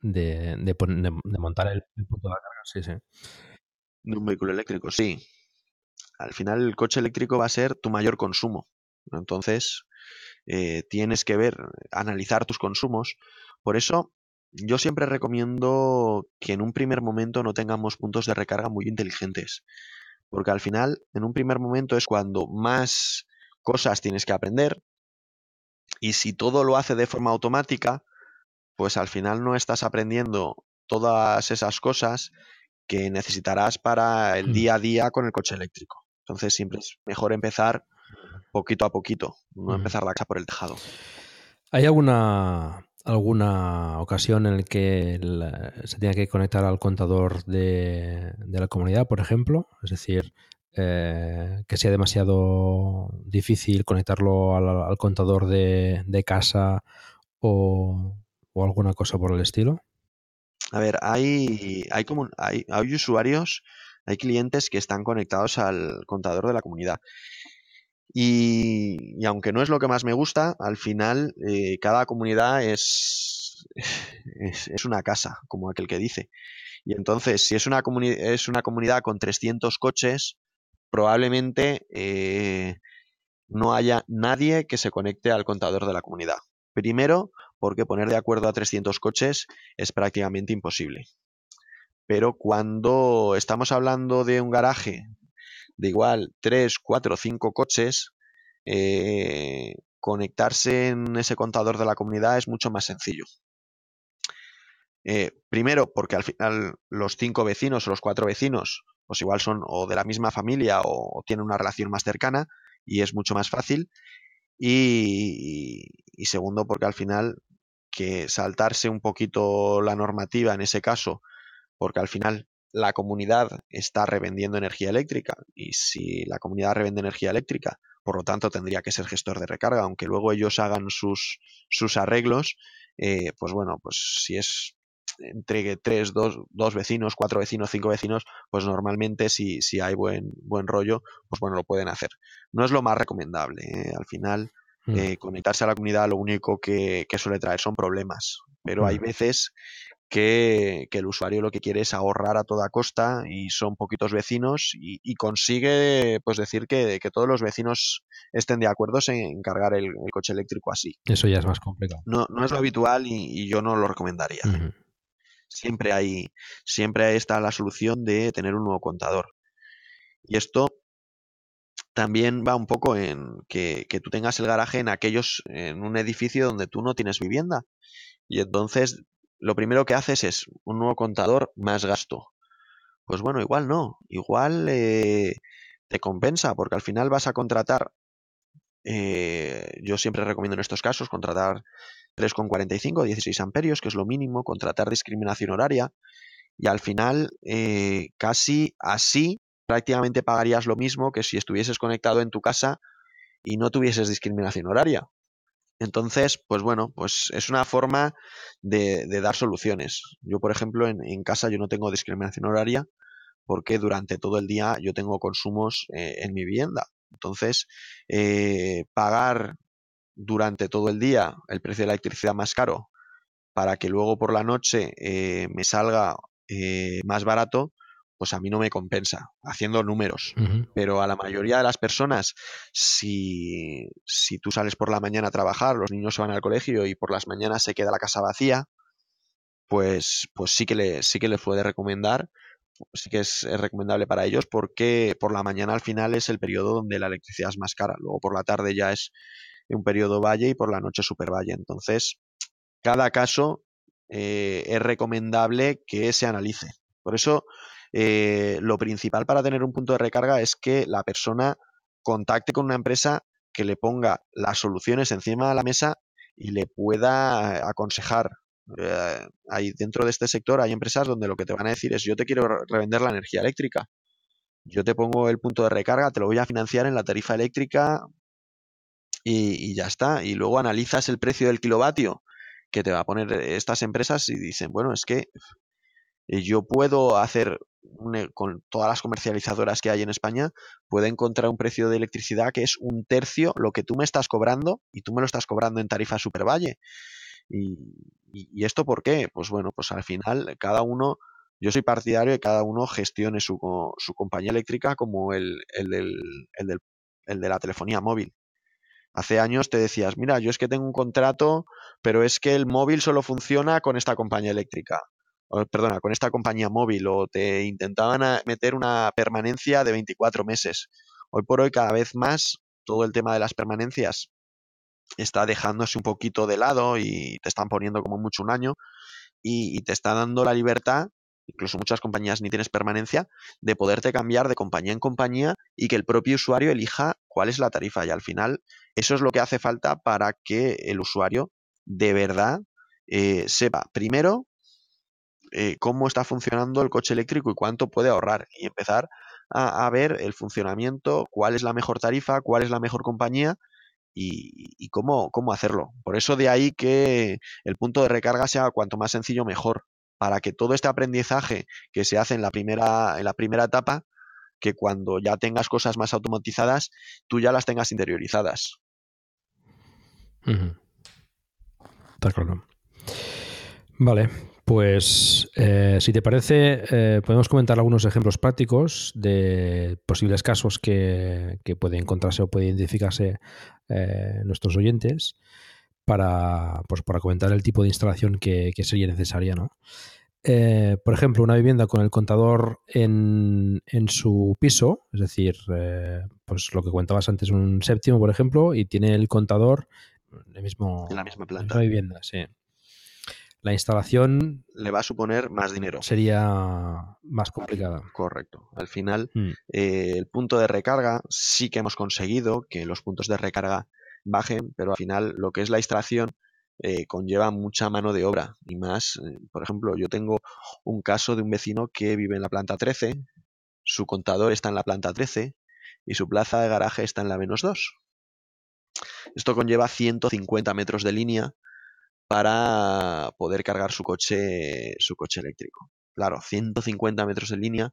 de, de, de- montar el, el punto de sí, sí. De un vehículo eléctrico, sí. Al final el coche eléctrico va a ser tu mayor consumo. Entonces, eh, tienes que ver, analizar tus consumos. Por eso, yo siempre recomiendo que en un primer momento no tengamos puntos de recarga muy inteligentes. Porque al final, en un primer momento es cuando más cosas tienes que aprender. Y si todo lo hace de forma automática, pues al final no estás aprendiendo todas esas cosas que necesitarás para el Mm. día a día con el coche eléctrico. Entonces siempre es mejor empezar poquito a poquito, no Mm. empezar la casa por el tejado. ¿Hay alguna, alguna ocasión en la que el- se tenga que conectar al contador de, de la comunidad, por ejemplo? Es decir, eh, que sea demasiado difícil conectarlo al, al contador de, de casa o, o alguna cosa por el estilo. A ver, hay, hay, como, hay, hay usuarios, hay clientes que están conectados al contador de la comunidad. Y, y aunque no es lo que más me gusta, al final eh, cada comunidad es, es, una casa, como aquel que dice. Y entonces, si es una, comuni- es una comunidad con 300 coches, probablemente eh, no haya nadie que se conecte al contador de la comunidad. Primero, porque poner de acuerdo a 300 coches es prácticamente imposible. Pero cuando estamos hablando de un garaje de igual 3, 4, 5 coches, eh, conectarse en ese contador de la comunidad es mucho más sencillo. Eh, primero, porque al final los cinco vecinos o los cuatro vecinos, pues igual son o de la misma familia o, tienen una relación más cercana y es mucho más fácil. Y segundo, porque al final que saltarse un poquito la normativa en ese caso, porque al final la comunidad está revendiendo energía eléctrica y si la comunidad revende energía eléctrica, por lo tanto tendría que ser gestor de recarga, aunque luego ellos hagan sus, sus arreglos, eh, pues bueno, pues si es entre tres, dos, dos vecinos, cuatro vecinos, cinco vecinos, pues normalmente si, si hay buen, buen rollo, pues bueno, lo pueden hacer. No es lo más recomendable, ¿eh? al final Mm. eh, conectarse a la comunidad lo único que, que suele traer son problemas, pero hay Mm. veces que, que el usuario lo que quiere es ahorrar a toda costa y son poquitos vecinos y, y consigue pues decir que, que todos los vecinos estén de acuerdo en cargar el, el coche eléctrico así. Eso ya es más complicado. No, no es lo habitual y, y yo no lo recomendaría. Siempre hay, siempre está la solución de tener un nuevo contador. Y esto también va un poco en que, que tú tengas el garaje en aquellos, en un edificio donde tú no tienes vivienda. Y entonces lo primero que haces es un nuevo contador más gasto. Pues bueno, igual no, igual eh, te compensa porque al final vas a contratar, eh, yo siempre recomiendo en estos casos contratar 3,45, 16 amperios, que es lo mínimo, contratar discriminación horaria y al final eh, casi así prácticamente pagarías lo mismo que si estuvieses conectado en tu casa y no tuvieses discriminación horaria. Entonces, pues bueno, pues es una forma de, de dar soluciones. Yo, por ejemplo, en, casa yo no tengo discriminación horaria porque durante todo el día yo tengo consumos eh, en mi vivienda. Entonces, eh, pagar durante todo el día el precio de la electricidad más caro para que luego por la noche eh, me salga eh, más barato, pues a mí no me compensa, haciendo números. Pero a la mayoría de las personas, si, si tú sales por la mañana a trabajar, los niños se van al colegio y por las mañanas se queda la casa vacía, pues, pues sí que le, sí que les puede recomendar, sí que es, recomendable para ellos porque por la mañana al final es el periodo donde la electricidad es más cara. Luego por la tarde ya es un periodo valle y por la noche super valle. Entonces, cada caso eh, es recomendable que se analice. Por eso, eh, lo principal para tener un punto de recarga es que la persona contacte con una empresa que le ponga las soluciones encima de la mesa y le pueda aconsejar. Eh, ahí dentro de este sector hay empresas donde lo que te van a decir es yo te quiero revender la energía eléctrica. Yo te pongo el punto de recarga, te lo voy a financiar en la tarifa eléctrica y, y ya está. Y luego analizas el precio del kilovatio que te va a poner estas empresas y dicen, bueno, es que eh, yo puedo hacer e, con todas las comercializadoras que hay en España, puedo encontrar un precio de electricidad que es un tercio lo que tú me estás cobrando y tú me lo estás cobrando en tarifa Supervalle. Y, y, esto por qué? Pues bueno, pues al final cada uno, yo soy partidario de que cada uno gestione su, su compañía eléctrica como el, el, del, el de la telefonía móvil. Hace años te decías, mira, yo es que tengo un contrato, pero es que el móvil solo funciona con esta compañía eléctrica. Perdona, con esta compañía móvil. O te intentaban meter una permanencia de 24 meses. Hoy por hoy, cada vez más, todo el tema de las permanencias está dejándose un poquito de lado y te están poniendo como mucho un año y, te está dando la libertad incluso muchas compañías ni tienes permanencia, de poderte cambiar de compañía en compañía y que el propio usuario elija cuál es la tarifa. Y al final eso es lo que hace falta para que el usuario de verdad eh, sepa, primero, eh, cómo está funcionando el coche eléctrico y cuánto puede ahorrar y empezar a, ver el funcionamiento, cuál es la mejor tarifa, cuál es la mejor compañía y, cómo, cómo hacerlo. Por eso de ahí que el punto de recarga sea cuanto más sencillo mejor, para que todo este aprendizaje que se hace en la primera, en la primera etapa, que cuando ya tengas cosas más automatizadas, tú ya las tengas interiorizadas. Está claro. Vale, pues eh, si te parece, eh, podemos comentar algunos ejemplos prácticos de posibles casos que, pueden encontrarse o pueden identificarse eh, nuestros oyentes para, pues, para comentar el tipo de instalación que, sería necesaria. ¿no? por ejemplo, una vivienda con el contador en, en su piso, es decir, pues lo que comentabas antes, un séptimo, por ejemplo, y tiene el contador en, mismo, la misma planta. vivienda, sí. La instalación le va a suponer más dinero. Sería más complicada. Correcto. Al final, mm. eh, el punto de recarga sí que hemos conseguido que los puntos de recarga bajen, pero al final lo que es la instalación eh, conlleva mucha mano de obra y más. Eh, por ejemplo, yo tengo un caso de un vecino que vive en la planta 13, su contador está en la planta 13 y su plaza de garaje está en la menos 2. Esto conlleva 150 metros de línea para poder cargar su coche, su coche eléctrico. Claro, 150 metros de línea,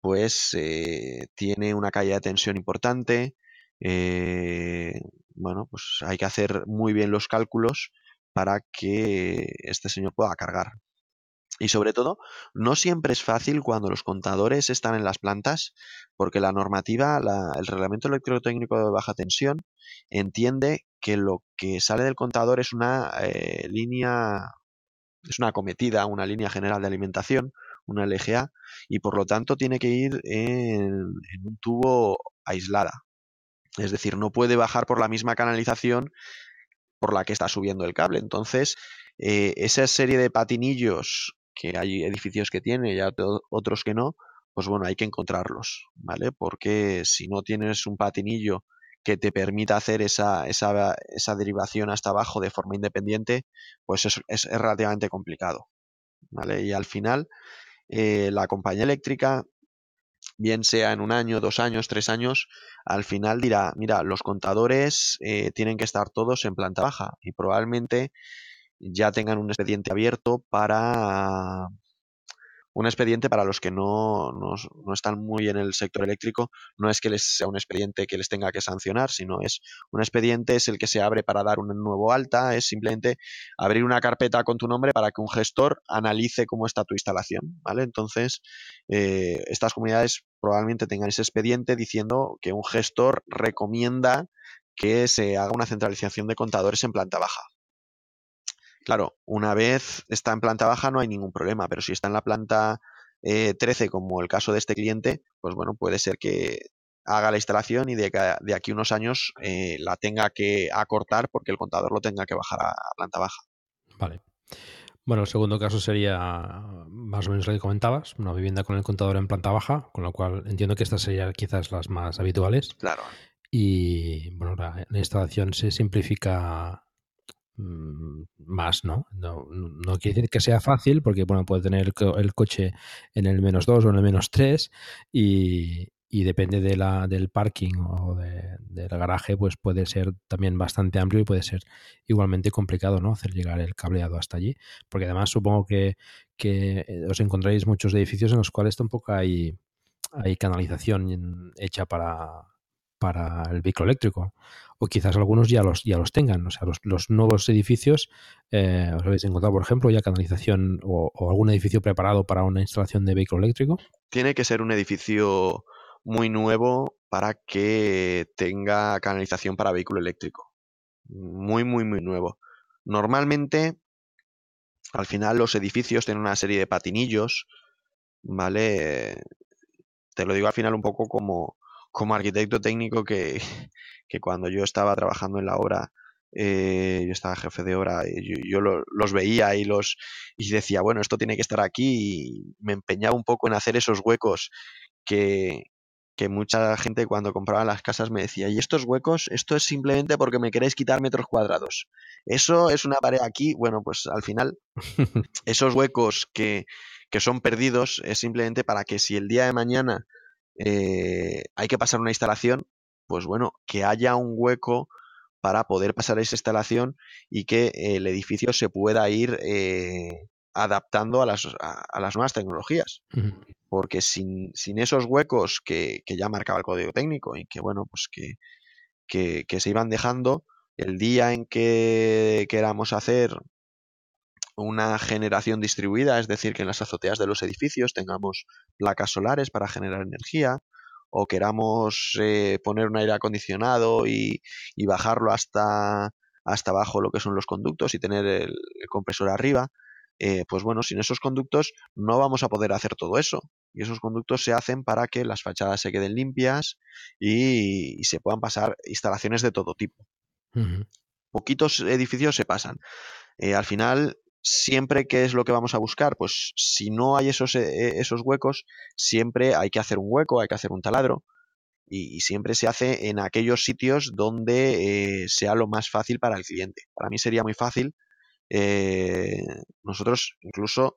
pues eh, tiene una calle de tensión importante. Eh, bueno, pues hay que hacer muy bien los cálculos para que este señor pueda cargar. Y sobre todo, no siempre es fácil cuando los contadores están en las plantas, porque la normativa, el reglamento electrotécnico de baja tensión, entiende que lo que sale del contador es una eh, línea, es una cometida, una línea general de alimentación, una LGA, y por lo tanto tiene que ir en, un tubo aislada. Es decir, no puede bajar por la misma canalización por la que está subiendo el cable. Entonces, eh, esa serie de patinillos que hay edificios que tiene y otros que no, pues bueno, hay que encontrarlos, ¿vale? Porque si no tienes un patinillo que te permita hacer esa, esa, esa derivación hasta abajo de forma independiente, pues es, es, relativamente complicado, ¿vale? Y al final, eh, la compañía eléctrica, bien sea en un año, dos años, tres años, al final dirá, mira, los contadores eh, tienen que estar todos en planta baja y probablemente ya tengan un expediente abierto para, Un expediente, para los que no, no, no, están muy en el sector eléctrico, no es que les sea un expediente que les tenga que sancionar, sino es un expediente es el que se abre para dar un nuevo alta, es simplemente abrir una carpeta con tu nombre para que un gestor analice cómo está tu instalación, ¿vale? Entonces, eh, estas comunidades probablemente tengan ese expediente diciendo que un gestor recomienda que se haga una centralización de contadores en planta baja. Claro, una vez está en planta baja no hay ningún problema, pero si está en la planta 13, eh, como el caso de este cliente, pues bueno, puede ser que haga la instalación y de, de aquí unos años eh, la tenga que acortar porque el contador lo tenga que bajar a, planta baja. Vale. Bueno, el segundo caso sería más o menos lo que comentabas, una vivienda con el contador en planta baja, con lo cual entiendo que estas serían quizás las más habituales. Claro. Y bueno, la instalación se simplifica más, ¿no? ¿no? No quiere decir que sea fácil, porque bueno, puede tener el, coche en el menos 2 o en el menos 3 y, depende de la, del parking o del garaje, pues puede ser también bastante amplio y puede ser igualmente complicado, ¿no? Hacer llegar el cableado hasta allí, porque además supongo que, que eh, os encontráis muchos edificios en los cuales tampoco hay, hay canalización hecha para, para el vehículo eléctrico. O quizás algunos ya los, ya los tengan. O sea, los, nuevos edificios, eh, os habéis encontrado, por ejemplo, ya canalización o, algún edificio preparado para una instalación de vehículo eléctrico. Tiene que ser un edificio muy nuevo para que tenga canalización para vehículo eléctrico. Muy, muy, muy nuevo. Normalmente, al final, los edificios tienen una serie de patinillos, ¿vale? Te lo digo al final un poco como, como arquitecto técnico que, cuando yo estaba trabajando en la obra, eh, yo estaba jefe de obra, y yo, los veía y los y decía, bueno, esto tiene que estar aquí y me empeñaba un poco en hacer esos huecos que, que mucha gente cuando compraba las casas me decía, y estos huecos, esto es simplemente porque me queréis quitar metros cuadrados. Eso es una pared aquí, bueno, pues al final esos huecos que, que son perdidos es simplemente para que si el día de mañana eh, hay que pasar una instalación, pues bueno, que haya un hueco para poder pasar esa instalación y que el edificio se pueda ir eh, adaptando a las, a, las, nuevas tecnologías. Porque sin, sin, esos huecos que, que, ya marcaba el código técnico y que, bueno, pues que, que, que se iban dejando, el día en que queramos hacer una generación distribuida, es decir, que en las azoteas de los edificios tengamos placas solares para generar energía, o queramos eh, poner un aire acondicionado y, bajarlo hasta, hasta abajo lo que son los conductos y tener el, compresor arriba, eh, pues bueno, sin esos conductos no vamos a poder hacer todo eso. Y esos conductos se hacen para que las fachadas se queden limpias y, se puedan pasar instalaciones de todo tipo. Poquitos edificios se pasan. Eh, al final, siempre qué es lo que vamos a buscar, pues si no hay esos, eh, esos huecos, siempre hay que hacer un hueco, hay que hacer un taladro y, siempre se hace en aquellos sitios donde eh, sea lo más fácil para el cliente. Para mí sería muy fácil Eh, nosotros incluso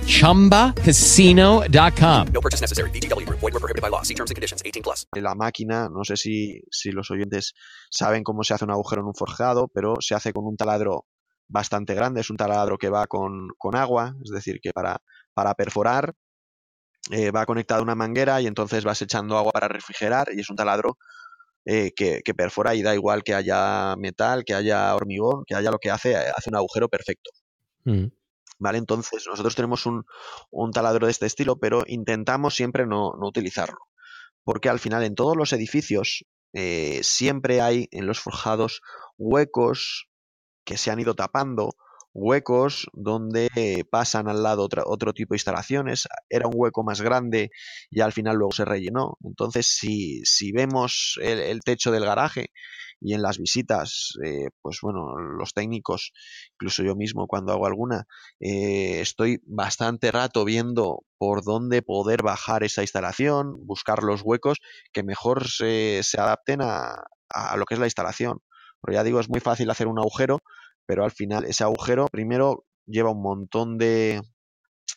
ChumbaCasino.com. No purchase necessary. BGW. Void were prohibited by law. See terms and conditions. 18 plus. La máquina, no sé si, si los oyentes saben cómo se hace un agujero en un forjado, pero se hace con un taladro bastante grande. Es un taladro que va con, con agua, es decir, que para, para perforar eh, va conectado a una manguera y entonces vas echando agua para refrigerar y es un taladro eh, que, perfora y da igual que haya metal, que haya hormigón, que haya lo que hace, hace un agujero perfecto. Mm. ¿Vale? Entonces, nosotros tenemos un, un taladro de este estilo, pero intentamos siempre no, no utilizarlo. Porque al final en todos los edificios eh, siempre hay en los forjados huecos que se han ido tapando, huecos donde pasan al lado otro, otro, tipo de instalaciones. Era un hueco más grande y al final luego se rellenó. Entonces, si, si vemos el techo del garaje y en las visitas, eh, pues bueno, los técnicos, incluso yo mismo cuando hago alguna, eh, estoy bastante rato viendo por dónde poder bajar esa instalación, buscar los huecos que mejor se, se adapten a, a lo que es la instalación. Pero ya digo, es muy fácil hacer un agujero, pero al final ese agujero primero lleva un montón de,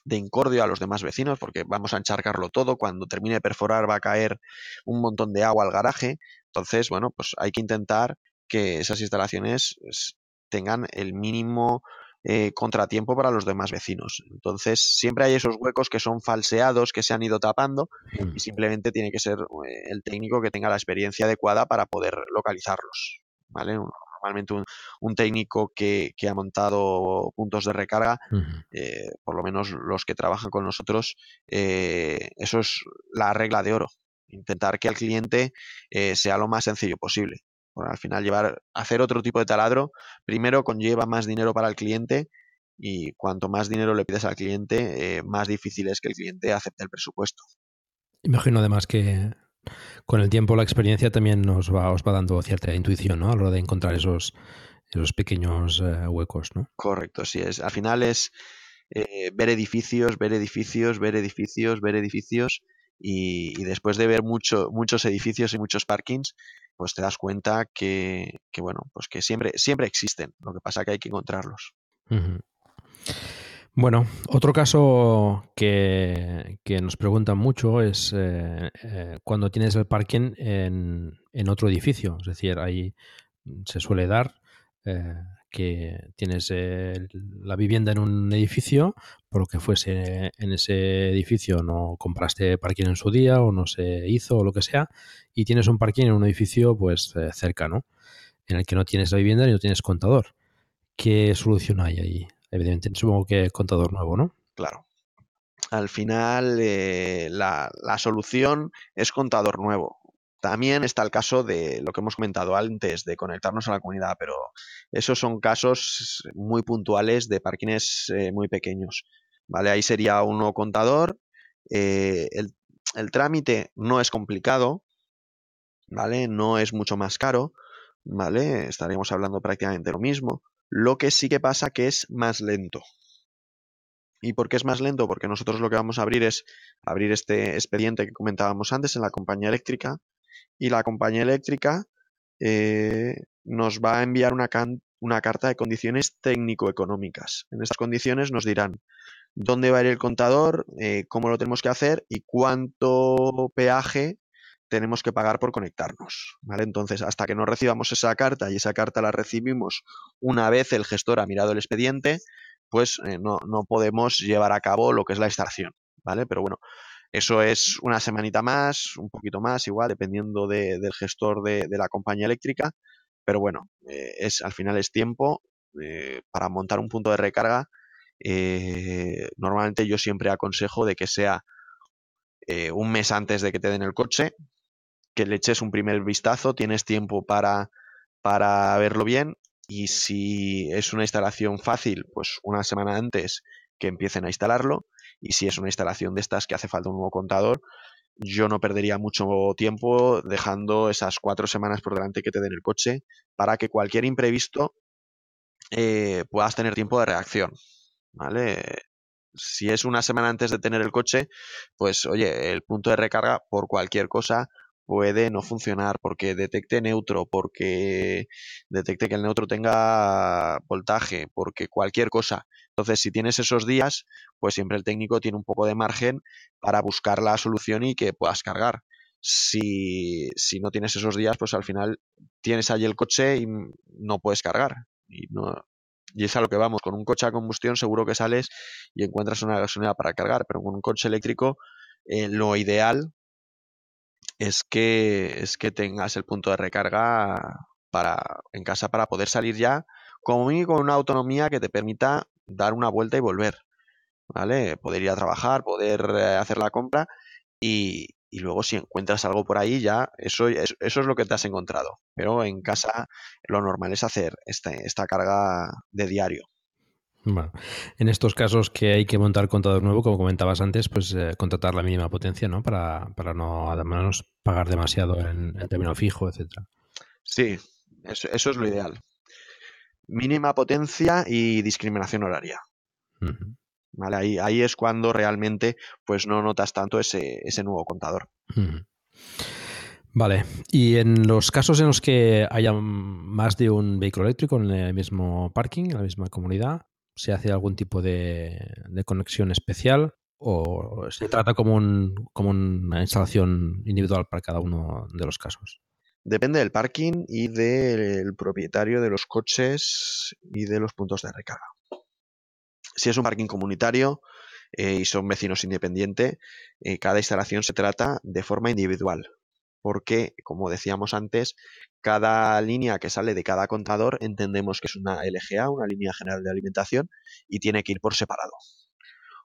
de incordio a los demás vecinos porque vamos a encharcarlo todo, cuando termine de perforar va a caer un montón de agua al garaje, entonces, bueno, pues hay que intentar que esas instalaciones pues, tengan el mínimo eh, contratiempo para los demás vecinos. Entonces, siempre hay esos huecos que son falseados, que se han ido tapando y simplemente tiene que ser eh, el técnico que tenga la experiencia adecuada para poder localizarlos. ¿Vale? Normalmente un, un técnico que, que, ha montado puntos de recarga, uh -huh. eh, por lo menos los que trabajan con nosotros, eh, eso es la regla de oro. Intentar que al cliente eh, sea lo más sencillo posible. Bueno, al final, llevar, hacer otro tipo de taladro, primero conlleva más dinero para el cliente y cuanto más dinero le pides al cliente, más difícil es que el cliente acepte el presupuesto. Imagino además que con el tiempo la experiencia también nos va, os va dando cierta intuición, ¿no? A la hora de encontrar esos, esos pequeños eh, huecos, ¿no? Correcto, sí es. Al final es eh, ver edificios, ver edificios, ver edificios, ver edificios y, y, después de ver mucho, muchos edificios y muchos parkings, pues te das cuenta que, que, bueno, pues que siempre, siempre existen. Lo que pasa que hay que encontrarlos. Uh -huh. Bueno, otro caso que, nos preguntan mucho es eh, eh, cuando tienes el parking en, otro edificio. Es decir, ahí se suele dar eh, que tienes la vivienda en un edificio, por lo que fuese en ese edificio no compraste parking en su día o no se hizo o lo que sea, y tienes un parking en un edificio pues cerca, ¿no? En el que no tienes la vivienda y no tienes contador. ¿Qué solución hay ahí? Evidentemente, supongo que contador nuevo, ¿no? Claro. Al final, eh, la, la, solución es contador nuevo. También está el caso de lo que hemos comentado antes, de conectarnos a la comunidad, pero esos son casos muy puntuales de parkings eh, muy pequeños. ¿vale? Ahí sería un nuevo contador. Eh, el, el trámite no es complicado, ¿vale? No es mucho más caro, ¿vale? Estaríamos hablando prácticamente lo mismo. Lo que sí que pasa que es más lento. ¿Y por qué es más lento? Porque nosotros lo que vamos a abrir es abrir este expediente que comentábamos antes en la compañía eléctrica y la compañía eléctrica eh, nos va a enviar una, carta de condiciones técnico-económicas. En estas condiciones nos dirán dónde va a ir el contador, eh, cómo lo tenemos que hacer y cuánto peaje tenemos que pagar por conectarnos. ¿vale? Entonces, hasta que no recibamos esa carta y esa carta la recibimos una vez el gestor ha mirado el expediente, pues eh, no, no, podemos llevar a cabo lo que es la instalación. ¿vale? Pero bueno, eso es una semanita más, un poquito más, igual, dependiendo de, del gestor de, de, la compañía eléctrica. Pero bueno, eh, es, al final es tiempo eh, para montar un punto de recarga. Normalmente yo siempre aconsejo de que sea un mes antes de que te den el coche, que le eches un primer vistazo, tienes tiempo para, para verlo bien y si es una instalación fácil, pues una semana antes que empiecen a instalarlo y si es una instalación de estas que hace falta un nuevo contador, yo no perdería mucho tiempo dejando esas cuatro semanas por delante que te den el coche para que cualquier imprevisto eh, puedas tener tiempo de reacción. ¿Vale? Si es una semana antes de tener el coche, pues oye, el punto de recarga por cualquier cosa puede no funcionar porque detecte neutro, porque detecte que el neutro tenga voltaje, porque cualquier cosa. Entonces, si tienes esos días, pues siempre el técnico tiene un poco de margen para buscar la solución y que puedas cargar. Si, si no tienes esos días, pues al final tienes allí el coche y no puedes cargar. Y, no, y es a lo que vamos. Con un coche a combustión seguro que sales y encuentras una gasolinera para cargar, pero con un coche eléctrico eh, lo ideal es que, es que tengas el punto de recarga para, en casa para poder salir ya como mínimo con una autonomía que te permita dar una vuelta y volver, ¿vale? Poder ir a trabajar, poder eh, hacer la compra y, y luego si encuentras algo por ahí ya, eso, eso, es lo que te has encontrado. Pero en casa lo normal es hacer este, esta carga de diario. Bueno, en estos casos que hay que montar contador nuevo, como comentabas antes, pues eh, contratar la mínima potencia, ¿no? Para, para no además pagar demasiado en, en término fijo, etcétera. Sí, eso, eso, es lo ideal. Mínima potencia y discriminación horaria. Uh -huh. ¿Vale? Ahí, ahí es cuando realmente pues no notas tanto ese, ese nuevo contador. Uh -huh. Vale, y en los casos en los que haya más de un vehículo eléctrico en el mismo parking, en la misma comunidad, ¿se hace algún tipo de, conexión especial o se trata como una instalación individual para cada uno de los casos? Depende del parking y del propietario de los coches y de los puntos de recarga. Si es un parking comunitario eh, y son vecinos independientes, eh, cada instalación se trata de forma individual, porque, como decíamos antes, cada línea que sale de cada contador entendemos que es una LGA, una línea general de alimentación, y tiene que ir por separado.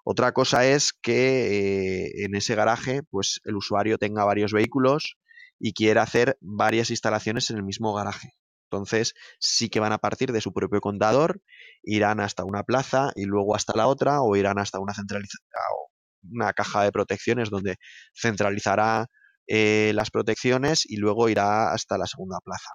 Otra cosa es que eh, en ese garaje pues, el usuario tenga varios vehículos y quiera hacer varias instalaciones en el mismo garaje. Entonces sí que van a partir de su propio contador, irán hasta una plaza y luego hasta la otra o irán hasta una, una caja de protecciones donde centralizará eh, las protecciones y luego irá hasta la segunda plaza.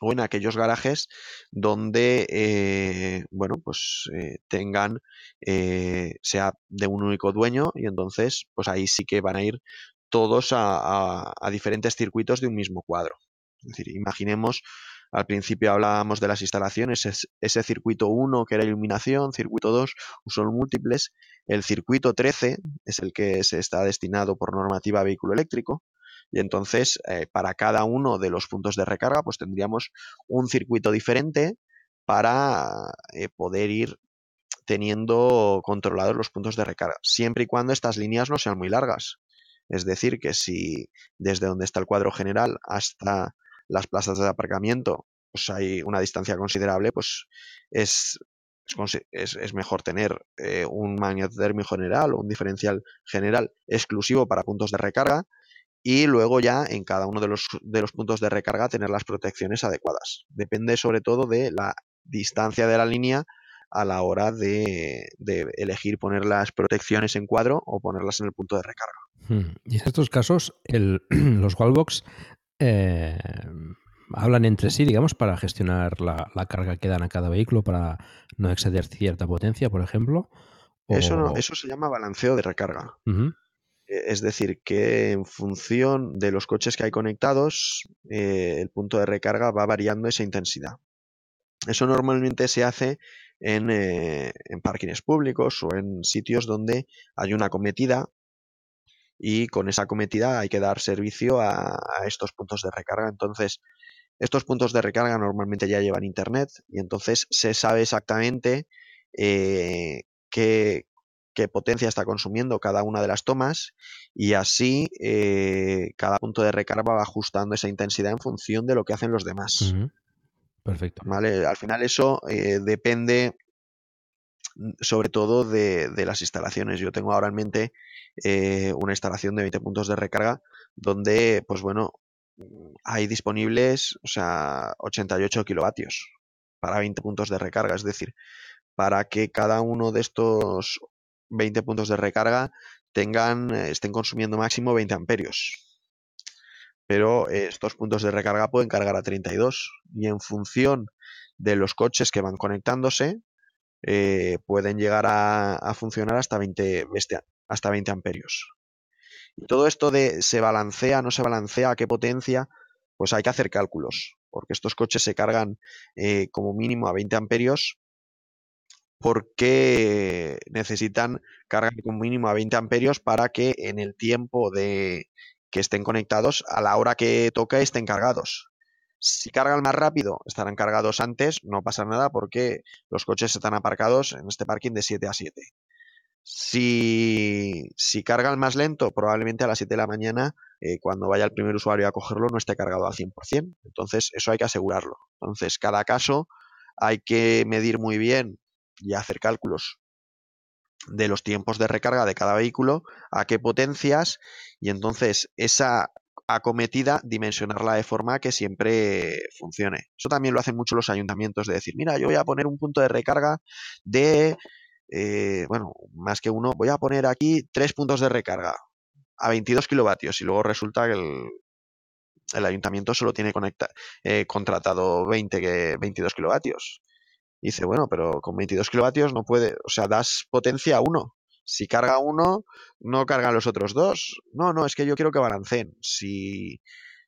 O en aquellos garajes donde, eh, bueno, pues eh, tengan, eh, sea de un único dueño y entonces, pues ahí sí que van a ir todos a, a, a diferentes circuitos de un mismo cuadro. Es decir, imaginemos al principio hablábamos de las instalaciones, ese circuito 1 que era iluminación, circuito 2, usos múltiples. El circuito 13 es el que se está destinado por normativa a vehículo eléctrico. Y entonces, eh, para cada uno de los puntos de recarga, pues tendríamos un circuito diferente para eh, poder ir teniendo controlados los puntos de recarga, siempre y cuando estas líneas no sean muy largas. Es decir, que si desde donde está el cuadro general hasta las plazas de aparcamiento pues hay una distancia considerable, pues es, es, mejor tener eh, un magnetotérmico general o un diferencial general exclusivo para puntos de recarga y luego ya en cada uno de los, de los puntos de recarga tener las protecciones adecuadas. Depende sobre todo de la distancia de la línea a la hora de, de, elegir poner las protecciones en cuadro o ponerlas en el punto de recarga. Hmm. Y en estos casos, el, los wallbox eh, hablan entre sí, digamos, para gestionar la, la, carga que dan a cada vehículo para no exceder cierta potencia, por ejemplo. O... Eso, no, eso se llama balanceo de recarga. Uh -huh. Es decir, que en función de los coches que hay conectados, eh, el punto de recarga va variando esa intensidad. Eso normalmente se hace en, eh, en parkings públicos o en sitios donde hay una cometida y con esa cometida hay que dar servicio a, a, estos puntos de recarga. Entonces, estos puntos de recarga normalmente ya llevan internet y entonces se sabe exactamente eh, qué, qué, potencia está consumiendo cada una de las tomas y así eh, cada punto de recarga va ajustando esa intensidad en función de lo que hacen los demás. Uh -huh. Perfecto. ¿Vale? Al final eso eh, depende sobre todo de, de, las instalaciones. Yo tengo ahora en mente eh, una instalación de 20 puntos de recarga donde, pues bueno, hay disponibles, o sea, 88 kilovatios para 20 puntos de recarga. Es decir, para que cada uno de estos 20 puntos de recarga tengan, eh, estén consumiendo máximo 20 amperios. Pero estos puntos de recarga pueden cargar a 32 y en función de los coches que van conectándose, eh, pueden llegar a, funcionar hasta 20, hasta 20 amperios. Y todo esto de se balancea, no se balancea, a qué potencia, pues hay que hacer cálculos, porque estos coches se cargan eh, como mínimo a 20 amperios porque necesitan cargar como mínimo a 20 amperios para que en el tiempo de que estén conectados, a la hora que toca estén cargados. Si cargan más rápido, estarán cargados antes, no pasa nada porque los coches están aparcados en este parking de 7 a 7. Si, si cargan más lento, probablemente a las 7 de la mañana, eh, cuando vaya el primer usuario a cogerlo, no esté cargado al 100%. Entonces, eso hay que asegurarlo. Entonces, cada caso hay que medir muy bien y hacer cálculos de los tiempos de recarga de cada vehículo, a qué potencias, y entonces esa acometida dimensionarla de forma que siempre funcione. Eso también lo hacen mucho los ayuntamientos, de decir, mira, yo voy a poner un punto de recarga de, eh, bueno, más que uno, voy a poner aquí tres puntos de recarga a 22 kilovatios y luego resulta que el, el ayuntamiento solo tiene conecta, eh, contratado 20, que 22 kilovatios. Y dice, bueno, pero con 22 kilovatios no puede, o sea, das potencia a uno. Si carga uno, no cargan los otros dos. No, no, es que yo quiero que balanceen. Si,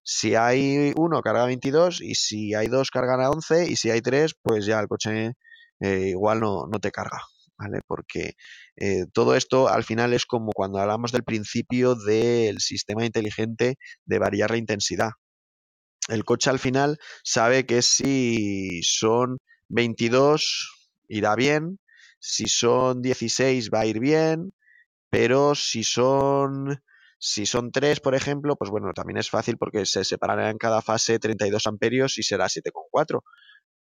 si hay uno, carga 22 y si hay dos, cargan a 11 y si hay tres, pues ya el coche eh, igual no, no te carga. ¿Vale? Porque eh, todo esto al final es como cuando hablamos del principio del sistema inteligente de variar la intensidad. El coche al final sabe que si son 22 irá bien, si son 16 va a ir bien, pero si son si son 3, por ejemplo, pues bueno, también es fácil porque se separará en cada fase 32 amperios y será 7,4.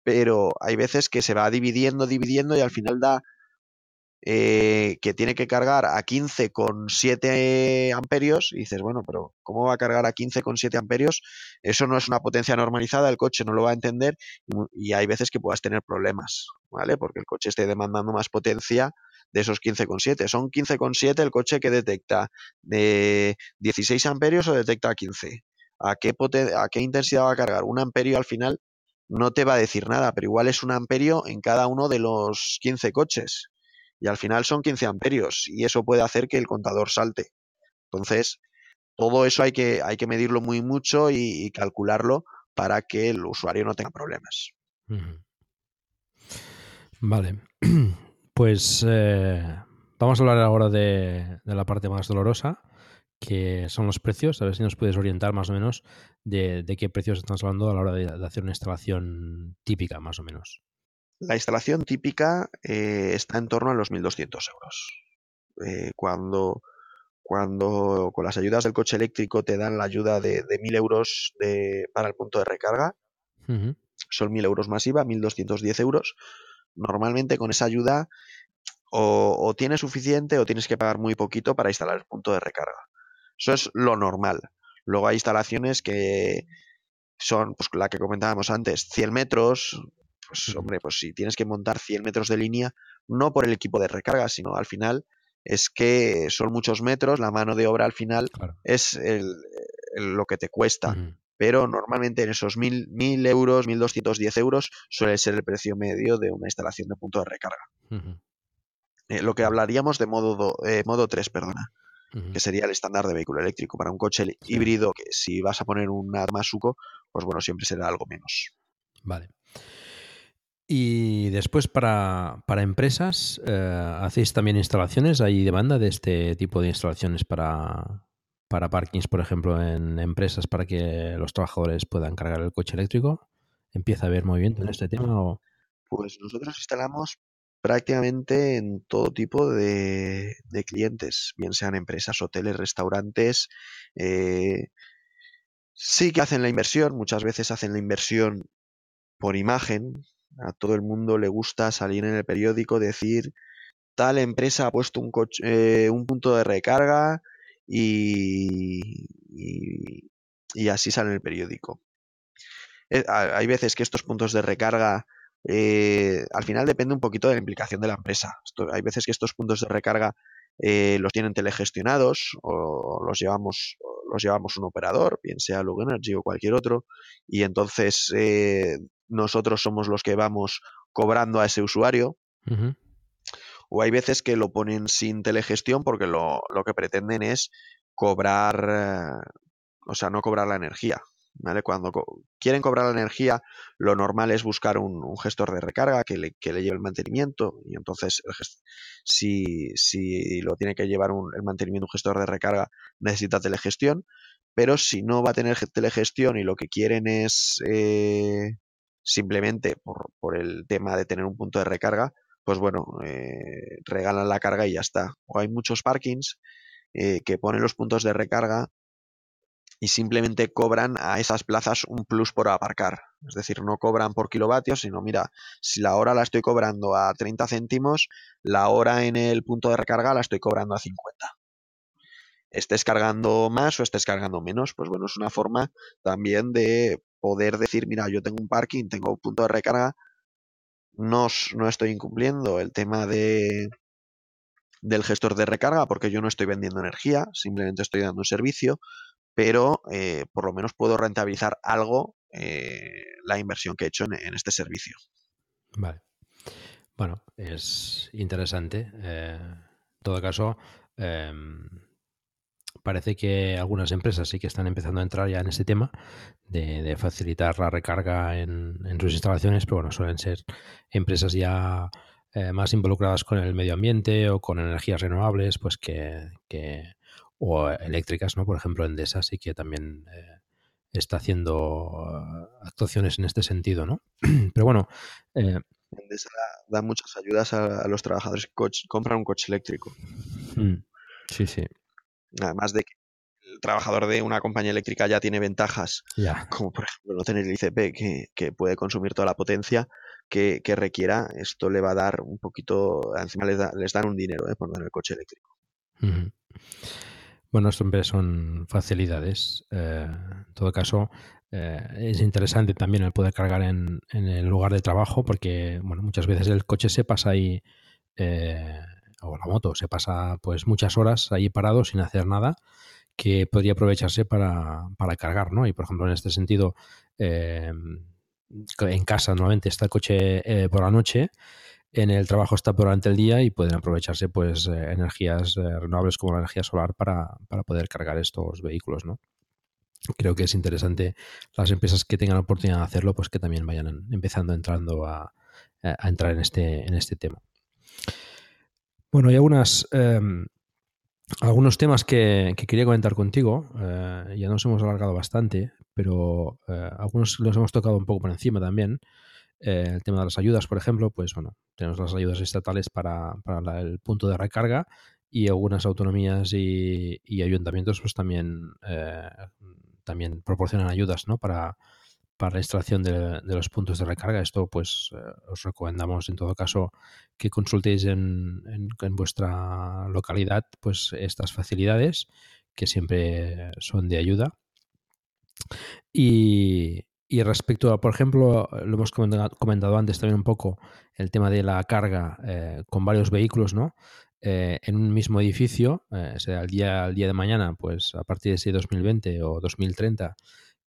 Pero hay veces que se va dividiendo, dividiendo y al final da eh, que tiene que cargar a 15,7 amperios y dices, bueno, pero ¿cómo va a cargar a 15,7 amperios? Eso no es una potencia normalizada, el coche no lo va a entender y, hay veces que puedas tener problemas, ¿vale? Porque el coche esté demandando más potencia de esos 15,7. Son 15,7 el coche que detecta de 16 amperios o detecta 15. ¿A qué, ¿A qué intensidad va a cargar? Un amperio al final no te va a decir nada, pero igual es un amperio en cada uno de los 15 coches y al final son 15 amperios y eso puede hacer que el contador salte. Entonces, todo eso hay que, hay que medirlo muy mucho y, calcularlo para que el usuario no tenga problemas. Vale, pues eh, vamos a hablar ahora de, la parte más dolorosa, que son los precios. A ver si nos puedes orientar más o menos de, qué precios estamos hablando a la hora de hacer una instalación típica, más o menos. La instalación típica eh, está en torno a los 1.200 euros. Eh, cuando, cuando con las ayudas del coche eléctrico te dan la ayuda de, de 1.000 euros de, para el punto de recarga, uh -huh. son 1.000 euros masiva, 1.210 euros. Normalmente con esa ayuda o, o tienes suficiente o tienes que pagar muy poquito para instalar el punto de recarga. Eso es lo normal. Luego hay instalaciones que son pues, la que comentábamos antes, 100 metros, pues hombre, pues si tienes que montar 100 metros de línea, no por el equipo de recarga, sino al final es que son muchos metros, la mano de obra al final claro. es el, el, lo que te cuesta. Uh -huh. Pero normalmente en esos 1.000, 1.000 euros, 1.210 euros suele ser el precio medio de una instalación de punto de recarga. Uh -huh. eh, lo que hablaríamos de modo, do, eh, modo 3, perdona. Uh -huh. que sería el estándar de vehículo eléctrico para un coche sí. híbrido que si vas a poner un Armasuco, pues bueno, siempre será algo menos. Vale. Y después para, para empresas, eh, ¿hacéis también instalaciones? ¿Hay demanda de este tipo de instalaciones para, para parkings, por ejemplo, en empresas para que los trabajadores puedan cargar el coche eléctrico? ¿Empieza a haber movimiento en este tema? O... Pues nosotros instalamos prácticamente en todo tipo de, de clientes, bien sean empresas, hoteles, restaurantes. Eh, sí que hacen la inversión, muchas veces hacen la inversión por imagen, a todo el mundo le gusta salir en el periódico, decir tal empresa ha puesto un, coche, eh, un punto de recarga y, y, así sale en el periódico. Eh, hay veces que estos puntos de recarga eh, al final depende un poquito de la implicación de la empresa. Hay veces que estos puntos de recarga los tienen telegestionados o los llevamos los llevamos un operador, bien sea Lug Energy o cualquier otro, y entonces nosotros somos los que vamos cobrando a ese usuario. Uh -huh. O hay veces que lo ponen sin telegestión porque lo, lo que pretenden es cobrar, eh, o sea, no cobrar la energía. ¿Vale? Cuando co quieren cobrar la energía, lo normal es buscar un, un gestor de recarga que le, que le, lleve el mantenimiento. Y entonces, el si, si, lo tiene que llevar un, el mantenimiento un gestor de recarga, necesita telegestión. Pero si no va a tener telegestión y lo que quieren es eh, simplemente por, por, el tema de tener un punto de recarga, pues bueno, eh, regalan la carga y ya está. O hay muchos parkings eh, que ponen los puntos de recarga y simplemente cobran a esas plazas un plus por aparcar. Es decir, no cobran por kilovatios, sino mira, si la hora la estoy cobrando a 30 céntimos, la hora en el punto de recarga la estoy cobrando a 50. Estés cargando más o estés cargando menos, pues bueno, es una forma también de poder decir, mira, yo tengo un parking, tengo un punto de recarga, no, no estoy incumpliendo el tema de, del gestor de recarga porque yo no estoy vendiendo energía, simplemente estoy dando un servicio, pero eh, por lo menos puedo rentabilizar algo eh, la inversión que he hecho en, este servicio. Vale. Bueno, es interesante. Eh, en todo caso, em, parece que algunas empresas sí que están empezando a entrar ya en este tema de, facilitar la recarga en, sus instalaciones, pero bueno, suelen ser empresas ya más involucradas con el medio ambiente o con energías renovables, pues que, o eléctricas, ¿no? Por ejemplo, Endesa sí que también eh, está haciendo eh, actuaciones en este sentido, ¿no? Pero bueno. Eh, Endesa da, muchas ayudas a, los trabajadores que compran un coche eléctrico. Mm, sí, sí. Además de que el trabajador de una compañía eléctrica ya tiene ventajas, como por ejemplo no tener el ICP, que, puede consumir toda la potencia que, requiera, esto le va a dar un poquito, encima les, les dan un dinero por tener el coche eléctrico. Bueno, siempre son facilidades. Eh, en todo caso, eh, es interesante también el poder cargar en, el lugar de trabajo porque, bueno, muchas veces el coche se pasa ahí, eh, o la moto, se pasa pues muchas horas ahí parado sin hacer nada que podría aprovecharse para, para cargar, ¿no? Y por ejemplo, en este sentido, en casa normalmente está el coche por la noche en el trabajo está durante el día y pueden aprovecharse pues eh, energías eh, renovables como la energía solar para, poder cargar estos vehículos, ¿no? Creo que es interesante las empresas que tengan la oportunidad de hacerlo, pues que también vayan empezando entrando a, a entrar en este, en este tema. Bueno, hay algunas, em, algunos temas que, quería comentar contigo. Eh, ya nos hemos alargado bastante, pero algunos los hemos tocado un poco por encima también. Eh, el tema de las ayudas, por ejemplo, pues bueno, tenemos las ayudas estatales para, el punto de recarga y algunas autonomías y, ayuntamientos pues también, eh, también proporcionan ayudas ¿no? para, para la instalación de, los puntos de recarga. Esto pues eh, os recomendamos en todo caso que consultéis en, vuestra localidad pues estas facilidades que siempre son de ayuda. Y, respecto a, por ejemplo, lo hemos comentado antes también un poco, el tema de la carga eh, con varios vehículos, ¿no? Eh, en un mismo edificio, sea el día, al día de mañana, pues a partir de ese 2020 o 2030,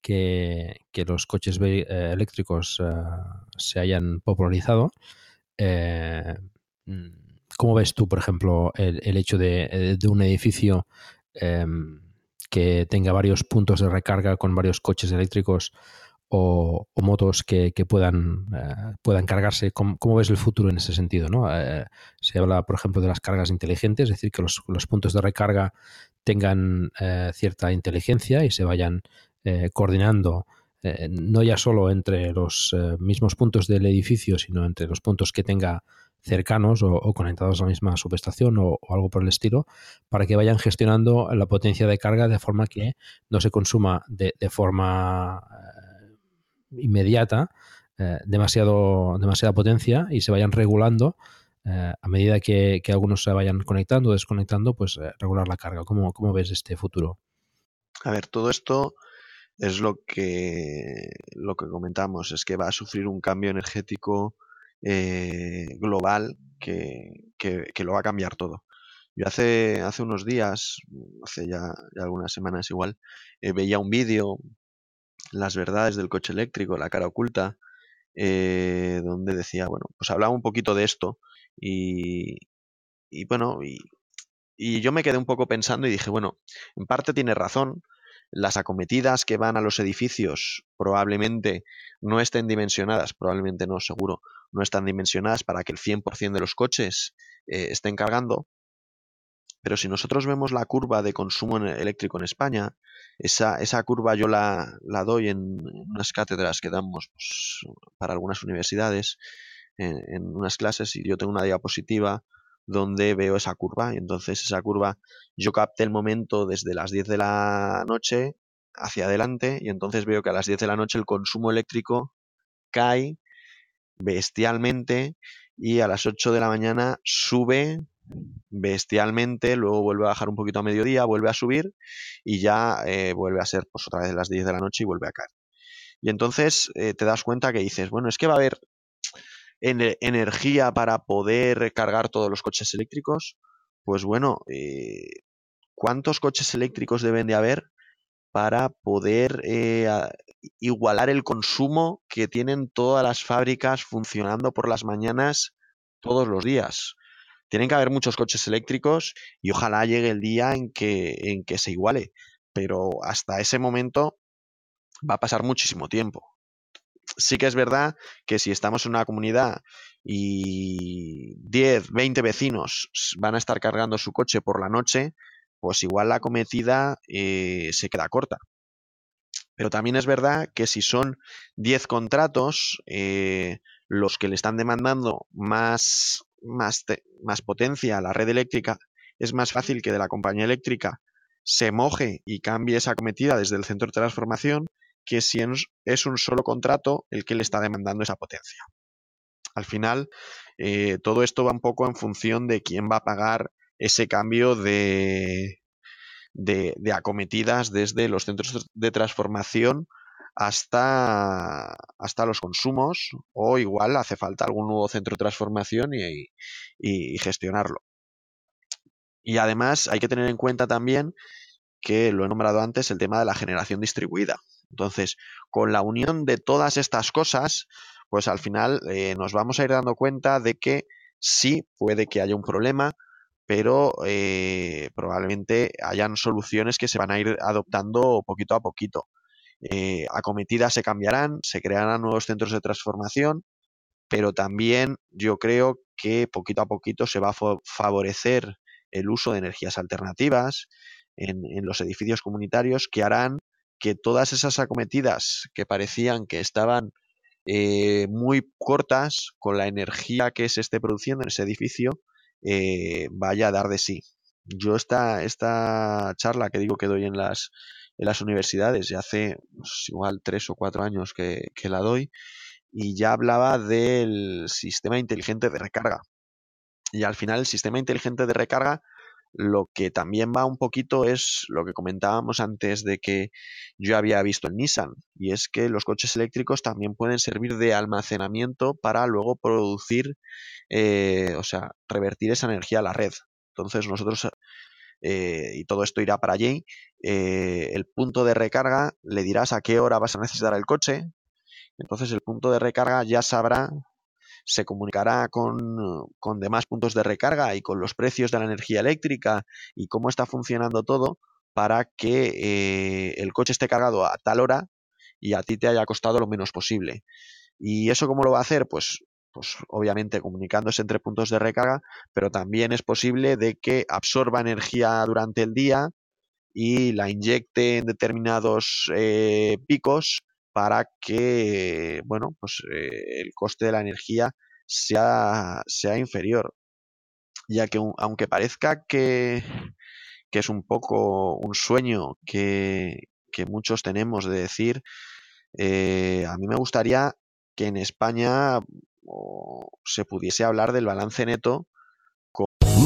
que, los coches eléctricos se hayan popularizado. Mm, ¿Cómo ves tú, por ejemplo, el, hecho de, de un edificio em, que tenga varios puntos de recarga con varios coches eléctricos? o, motos que, puedan, eh, cargarse. ¿Cómo, ves el futuro en ese sentido? Eh, se habla, por ejemplo, de las cargas inteligentes, es decir, que los, puntos de recarga tengan eh, cierta inteligencia y se vayan coordinando no ya solo entre los mismos puntos del edificio, sino entre los puntos que tenga cercanos o, conectados a la misma subestación o, algo por el estilo, para que vayan gestionando la potencia de carga de forma que no se consuma de, forma inmediata, eh, demasiado, demasiada potencia y se vayan regulando eh, a medida que, algunos se vayan conectando o desconectando, pues eh, regular la carga. ¿Cómo, ¿Cómo, ves este futuro? A ver, todo esto es lo que, lo que comentamos, es que va a sufrir un cambio energético global que, que, lo va a cambiar todo. Yo hace, hace unos días, hace ya, algunas semanas igual, veía un vídeo las verdades del coche eléctrico, la cara oculta, eh, donde decía, bueno, pues hablaba un poquito de esto y, y bueno, y, y, yo me quedé un poco pensando y dije, bueno, en parte tiene razón, las acometidas que van a los edificios probablemente no estén dimensionadas, probablemente no, seguro, no están dimensionadas para que el 100% de los coches eh, estén cargando, pero si nosotros vemos la curva de consumo eléctrico en España, esa, esa curva yo la, la doy en, unas cátedras que damos pues, para algunas universidades, en, unas clases, y yo tengo una diapositiva donde veo esa curva. Y entonces esa curva yo capté el momento desde las 10 de la noche hacia adelante y entonces veo que a las 10 de la noche el consumo eléctrico cae bestialmente y a las 8 de la mañana sube bestialmente, luego vuelve a bajar un poquito a mediodía, vuelve a subir y ya eh, vuelve a ser pues otra vez las 10 de la noche y vuelve a caer. Y entonces eh, te das cuenta que dices, bueno, es que va a haber energía para poder cargar todos los coches eléctricos. Pues bueno, eh, ¿cuántos coches eléctricos deben de haber para poder igualar el consumo que tienen todas las fábricas funcionando por las mañanas todos los días? Tienen que haber muchos coches eléctricos y ojalá llegue el día en que, en que se iguale. Pero hasta ese momento va a pasar muchísimo tiempo. Sí que es verdad que si estamos en una comunidad y 10, 20 vecinos van a estar cargando su coche por la noche, pues igual la cometida eh, se queda corta. Pero también es verdad que si son 10 contratos, eh, los que le están demandando más más, más potencia a la red eléctrica, es más fácil que de la compañía eléctrica se moje y cambie esa cometida desde el centro de transformación que si es un solo contrato el que le está demandando esa potencia. Al final, eh, todo esto va un poco en función de quién va a pagar ese cambio de, de, acometidas desde los centros de transformación hasta, hasta los consumos o igual hace falta algún nuevo centro de transformación y, gestionarlo. Y además hay que tener en cuenta también que lo he nombrado antes, el tema de la generación distribuida. Entonces, con la unión de todas estas cosas, pues al final eh, nos vamos a ir dando cuenta de que sí puede que haya un problema, pero eh, probablemente hayan soluciones que se van a ir adoptando poquito a poquito. Eh, acometidas se cambiarán, se crearán nuevos centros de transformación, pero también yo creo que poquito a poquito se va a favorecer el uso de energías alternativas en, los edificios comunitarios que harán que todas esas acometidas que parecían que estaban eh, muy cortas con la energía que se esté produciendo en ese edificio eh, vaya a dar de sí. Yo esta, esta charla que digo que doy en las, en las universidades, ya hace pues, igual tres o cuatro años que, la doy, y ya hablaba del sistema inteligente de recarga. Y al final el sistema inteligente de recarga lo que también va un poquito es lo que comentábamos antes de que yo había visto en Nissan, y es que los coches eléctricos también pueden servir de almacenamiento para luego producir, eh, o sea, revertir esa energía a la red. Entonces nosotros eh, y todo esto irá para allí. Eh, el punto de recarga le dirás a qué hora vas a necesitar el coche. Entonces el punto de recarga ya sabrá, se comunicará con, con demás puntos de recarga y con los precios de la energía eléctrica y cómo está funcionando todo para que eh, el coche esté cargado a tal hora y a ti te haya costado lo menos posible. ¿Y eso cómo lo va a hacer? Pues pues obviamente comunicándose entre puntos de recarga, pero también es posible de que absorba energía durante el día y la inyecte en determinados eh, picos para que, bueno, pues eh, el coste de la energía sea, sea inferior. Ya que aunque parezca que, que, es un poco un sueño que, que muchos tenemos de decir, eh, a mí me gustaría que en España se pudiese hablar del balance neto.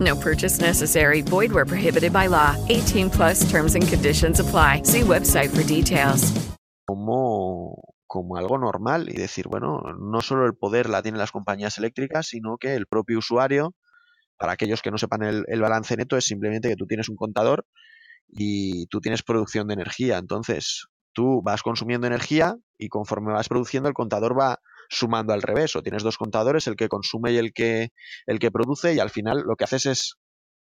No purchase necessary. Void where prohibited by law. 18 plus terms and conditions apply. See website for details. Como como algo normal y decir, bueno, no solo el poder la tienen las compañías eléctricas, sino que el propio usuario, para aquellos que no sepan el, el balance neto, es simplemente que tú tienes un contador y tú tienes producción de energía. Entonces, tú vas consumiendo energía y conforme vas produciendo, el contador va sumando al revés. O tienes dos contadores, el que consume y el que, el que produce, y al final lo que haces es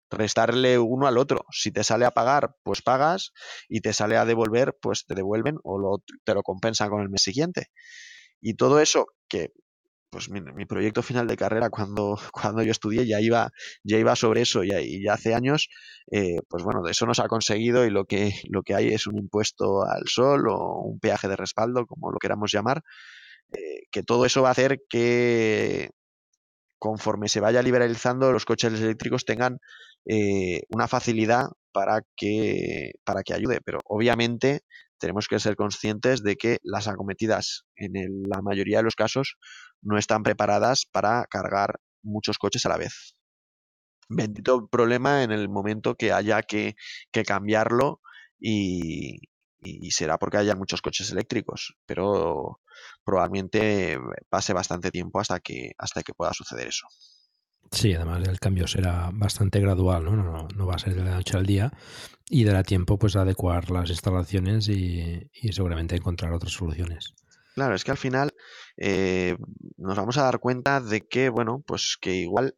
restarle uno al otro. Si te sale a pagar, pues pagas, y te sale a devolver, pues te devuelven o lo, te lo compensan con el mes siguiente. Y todo eso que pues mi, mi, proyecto final de carrera cuando, cuando yo estudié ya iba, ya iba sobre eso y, ya hace años, eh, pues bueno, de eso nos ha conseguido y lo que, lo que hay es un impuesto al sol o un peaje de respaldo, como lo queramos llamar, eh, que todo eso va a hacer que conforme se vaya liberalizando los coches eléctricos tengan eh, una facilidad para que, para que ayude, pero obviamente tenemos que ser conscientes de que las acometidas en la mayoría de los casos no están preparadas para cargar muchos coches a la vez. Bendito problema en el momento que haya que, que cambiarlo y, y, será porque haya muchos coches eléctricos, pero probablemente pase bastante tiempo hasta que, hasta que pueda suceder eso. Sí, además el cambio será bastante gradual, ¿no? No, no, no va a ser de la noche al día y dará tiempo pues a adecuar las instalaciones y, y seguramente encontrar otras soluciones. Claro, es que al final eh, nos vamos a dar cuenta de que, bueno, pues que igual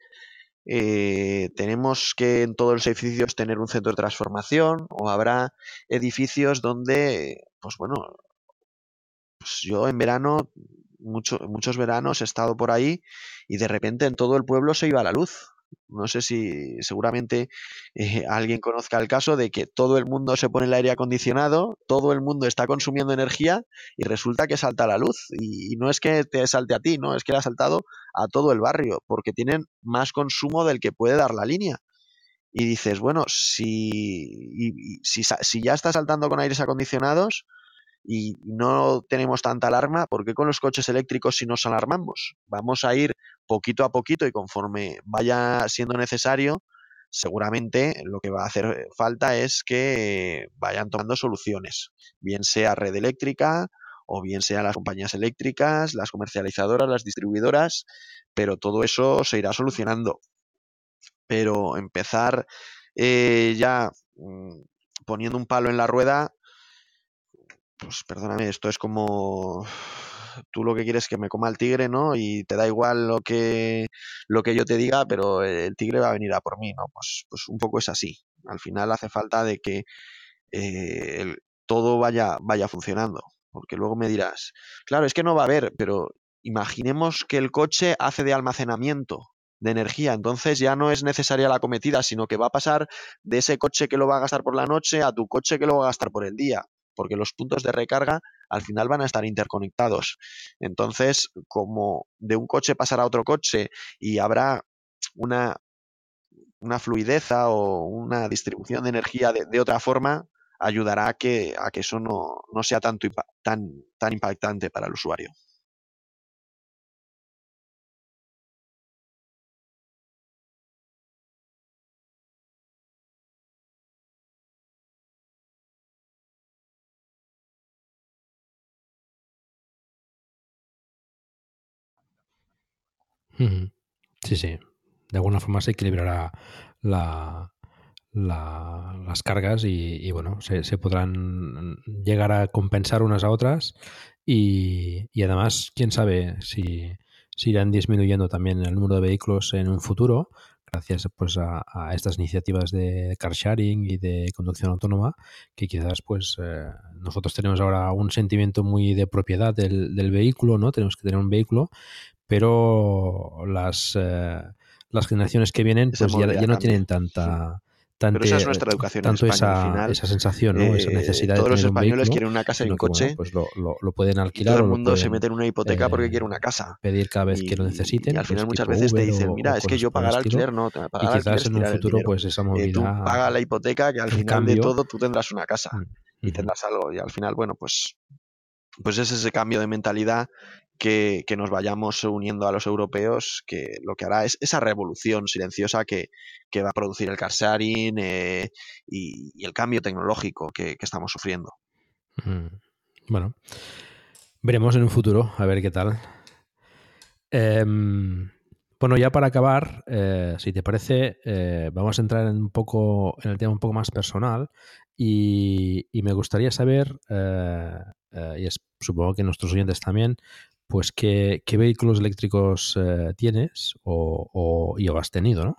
eh, tenemos que en todos los edificios tener un centro de transformación o habrá edificios donde, pues bueno, pues yo en verano, mucho, muchos veranos he estado por ahí y de repente en todo el pueblo se iba la luz. No sé si seguramente eh, alguien conozca el caso de que todo el mundo se pone el aire acondicionado, todo el mundo está consumiendo energía y resulta que salta la luz. Y, no es que te salte a ti, no, es que le ha saltado a todo el barrio, porque tienen más consumo del que puede dar la línea. Y dices, bueno, si, y, si, si ya está saltando con aires acondicionados, y no tenemos tanta alarma, ¿por qué con los coches eléctricos si nos alarmamos? Vamos a ir poquito a poquito y conforme vaya siendo necesario, seguramente lo que va a hacer falta es que vayan tomando soluciones, bien sea red eléctrica o bien sean las compañías eléctricas, las comercializadoras, las distribuidoras, pero todo eso se irá solucionando. Pero empezar eh, ya mmm, poniendo un palo en la rueda, pues perdóname, esto es como tú lo que quieres es que me coma el tigre, ¿no? Y te da igual lo que lo que yo te diga, pero el tigre va a venir a por mí, ¿no? Pues, pues un poco es así. Al final hace falta de que eh, todo vaya, vaya funcionando. Porque luego me dirás, claro, es que no va a haber, pero imaginemos que el coche hace de almacenamiento de energía, entonces ya no es necesaria la cometida, sino que va a pasar de ese coche que lo va a gastar por la noche a tu coche que lo va a gastar por el día porque los puntos de recarga al final van a estar interconectados. Entonces, como de un coche pasará a otro coche y habrá una, una fluideza o una distribución de energía de, de otra forma, ayudará a que, a que eso no, no sea tanto, tan, tan impactante para el usuario. Sí, sí. De alguna forma se equilibrará la, la, las cargas y, bueno, se, podrán llegar a compensar unas a otras y, y además, quién sabe si, irán disminuyendo también el número de vehículos en un futuro gracias pues a, a estas iniciativas de car sharing y de conducción autónoma que quizás pues eh, nosotros tenemos ahora un sentimiento muy de propiedad del, del vehículo, ¿no? Tenemos que tener un vehículo, pero las, eh, las generaciones que vienen pues ya, ya, no tienen tanta... Tante, Pero esa es nuestra educación tanto en España, esa, al final, esa sensación, ¿no? eh, esa necesidad todos de los un españoles vehículo, quieren una casa y un que, coche. Bueno, pues lo, lo, lo, pueden alquilar. todo el mundo pueden, se mete en una hipoteca eh, porque quiere una casa. Pedir cada vez y, que lo necesiten. Y al final muchas veces Uber te dicen, mira, es que yo pagar alquiler no, pagar y quizás alquiler en un futuro pues esa eh, tú movilidad... paga la hipoteca que al final cambio, de todo tú tendrás una casa mm, y tendrás algo y al final, bueno, pues pues es ese cambio de mentalidad que, nos vayamos uniendo a los europeos, que lo que hará es esa revolución silenciosa que, que va a producir el car sharing eh, y, el cambio tecnológico que, estamos sufriendo. Mm. Bueno, Veremos en un futuro, a ver qué tal. Em, bueno, ya para acabar, eh, si te parece, eh, vamos a entrar en un poco en el tema un poco más personal y, y me gustaría saber, eh, y es, supongo que nuestros oyentes también, pues qué, qué vehículos eléctricos eh, tienes o, o, has tenido, ¿no?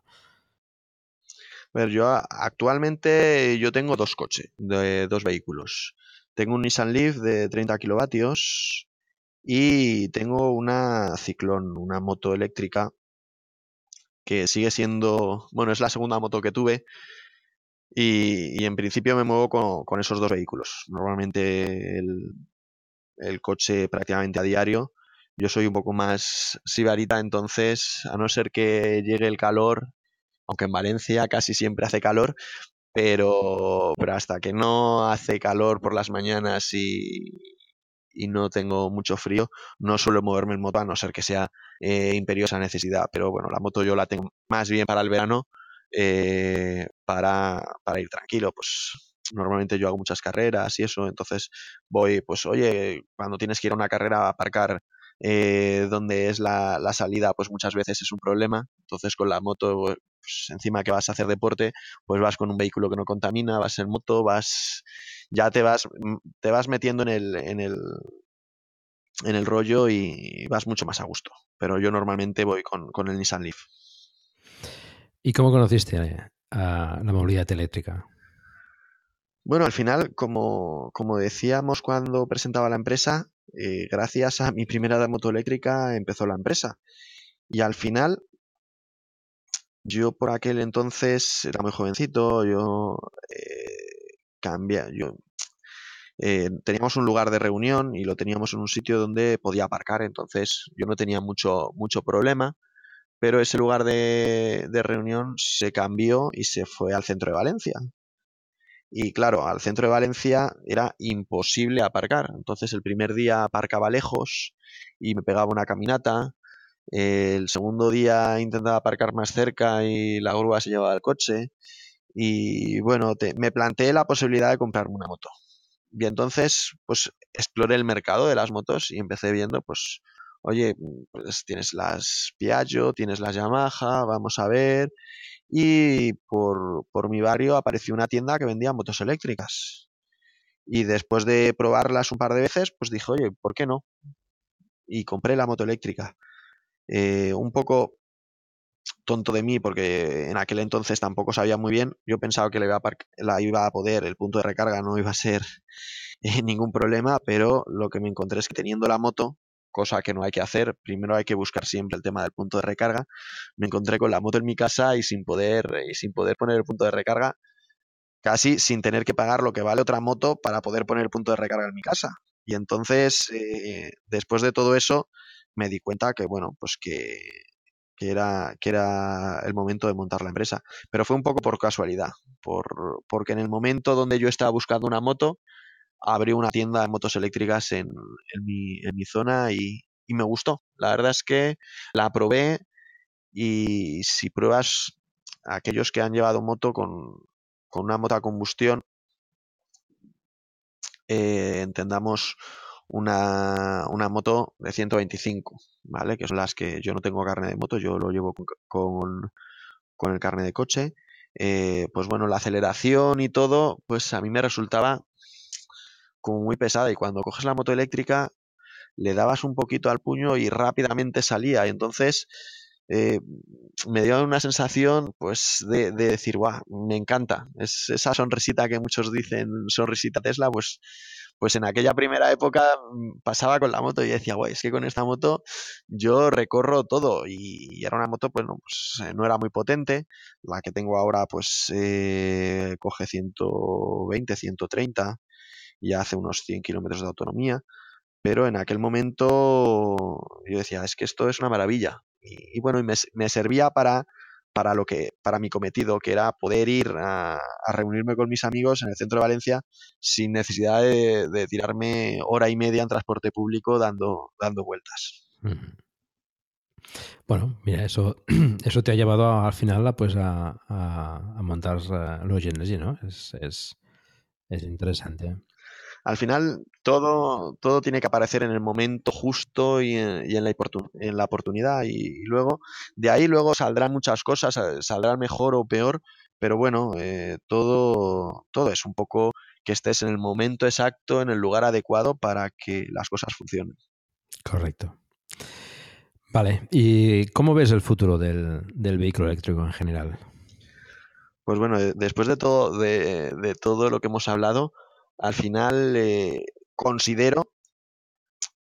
A ver, yo actualmente yo tengo dos coches, de, dos vehículos. Tengo un Nissan Leaf de 30 kilovatios y tengo una Ciclón, una moto eléctrica que sigue siendo, bueno, es la segunda moto que tuve y, y en principio me muevo con, con esos dos vehículos. Normalmente el, el coche prácticamente a diario. Yo soy un poco más sibarita, entonces, a no ser que llegue el calor, aunque en Valencia casi siempre hace calor, pero, pero hasta que no hace calor por las mañanas y, y no tengo mucho frío, no suelo moverme en moto a no ser que sea eh, imperiosa necesidad. Pero bueno, la moto yo la tengo más bien para el verano, eh, para, para ir tranquilo. Pues normalmente yo hago muchas carreras y eso, entonces voy, pues oye, cuando tienes que ir a una carrera a aparcar eh, donde es la, la salida, pues muchas veces es un problema. Entonces con la moto, pues, encima que vas a hacer deporte, pues vas con un vehículo que no contamina, vas en moto, vas, ya te vas, te vas metiendo en el, en el, en el rollo y vas mucho más a gusto. Pero yo normalmente voy con, con el Nissan Leaf. ¿Y cómo conociste la movilidad eléctrica? Bueno, al final, como, como decíamos cuando presentaba la empresa, eh, gracias a mi primera moto eléctrica empezó la empresa. Y al final, yo por aquel entonces era muy jovencito, yo eh, cambié, yo eh, teníamos un lugar de reunión y lo teníamos en un sitio donde podía aparcar, entonces yo no tenía mucho, mucho problema, pero ese lugar de, de reunión se cambió y se fue al centro de Valencia. Y claro, al centro de Valencia era imposible aparcar. Entonces el primer día aparcaba lejos y me pegaba una caminata. El segundo día intentaba aparcar más cerca y la grúa se llevaba el coche. Y bueno, te, me planteé la posibilidad de comprarme una moto. Y entonces, pues exploré el mercado de las motos y empecé viendo, pues, oye, pues tienes las Piaggio, tienes las Yamaha, vamos a ver. Y por, por mi barrio apareció una tienda que vendía motos eléctricas. Y después de probarlas un par de veces, pues dije, oye, ¿por qué no? Y compré la moto eléctrica. Eh, un poco tonto de mí porque en aquel entonces tampoco sabía muy bien. Yo pensaba que la iba a, poder, el punto de recarga no iba a ser eh, ningún problema, pero lo que me encontré es que teniendo la moto, cosa que no hay que hacer, primero hay que buscar siempre el tema del punto de recarga. Me encontré con la moto en mi casa y sin poder, sin poder poner el punto de recarga, casi sin tener que pagar lo que vale otra moto para poder poner el punto de recarga en mi casa. Y entonces, eh, después de todo eso, me di cuenta que, bueno, pues que, que, era, que era el momento de montar la empresa. Pero fue un poco por casualidad, por, porque en el momento donde yo estaba buscando una moto, abrí una tienda de motos eléctricas en, en, mi, en mi, zona y, me gustó. La verdad es que la probé y si pruebas a aquellos que han llevado moto con, una moto a combustión, eh, entendamos una, moto de 125, ¿vale? Que son las que yo no tengo carne de moto, yo lo llevo con, con, con el carne de coche. Eh, pues bueno, la aceleración y todo, pues a mí me resultaba como muy pesada y cuando coges la moto eléctrica le dabas un poquito al puño y rápidamente salía. Y entonces eh, me dio una sensación pues de, de, decir guau me encanta es esa sonrisita que muchos dicen sonrisita Tesla pues pues en aquella primera época pasaba con la moto y decía guay es que con esta moto yo recorro todo y, era una moto pues, no, pues no era muy potente. La que tengo ahora pues eh, coge 120 130 ya hace unos 100 kilómetros de autonomía, pero en aquel momento yo decía, es que esto es una maravilla. Y, bueno, y me, servía para, para, lo que, para mi cometido, que era poder ir a, reunirme con mis amigos en el centro de Valencia sin necesidad de, tirarme hora y media en transporte público dando, dando vueltas. Bueno, mira, eso, eso te ha llevado a, al final a, pues a, montar uh, los Genesis, ¿no? Es, es, es interesante. Al final todo, todo tiene que aparecer en el momento justo y en, y en la, oportun- en la oportunidad y, y luego de ahí luego saldrán muchas cosas, eh, saldrán mejor o peor, pero bueno, eh, todo, todo es un poco que estés en el momento exacto, en el lugar adecuado para que las cosas funcionen. Correcto. Vale, ¿y cómo ves el futuro del, del vehículo eléctrico en general? Pues bueno, de- después de todo, de, de todo lo que hemos hablado, al final eh, considero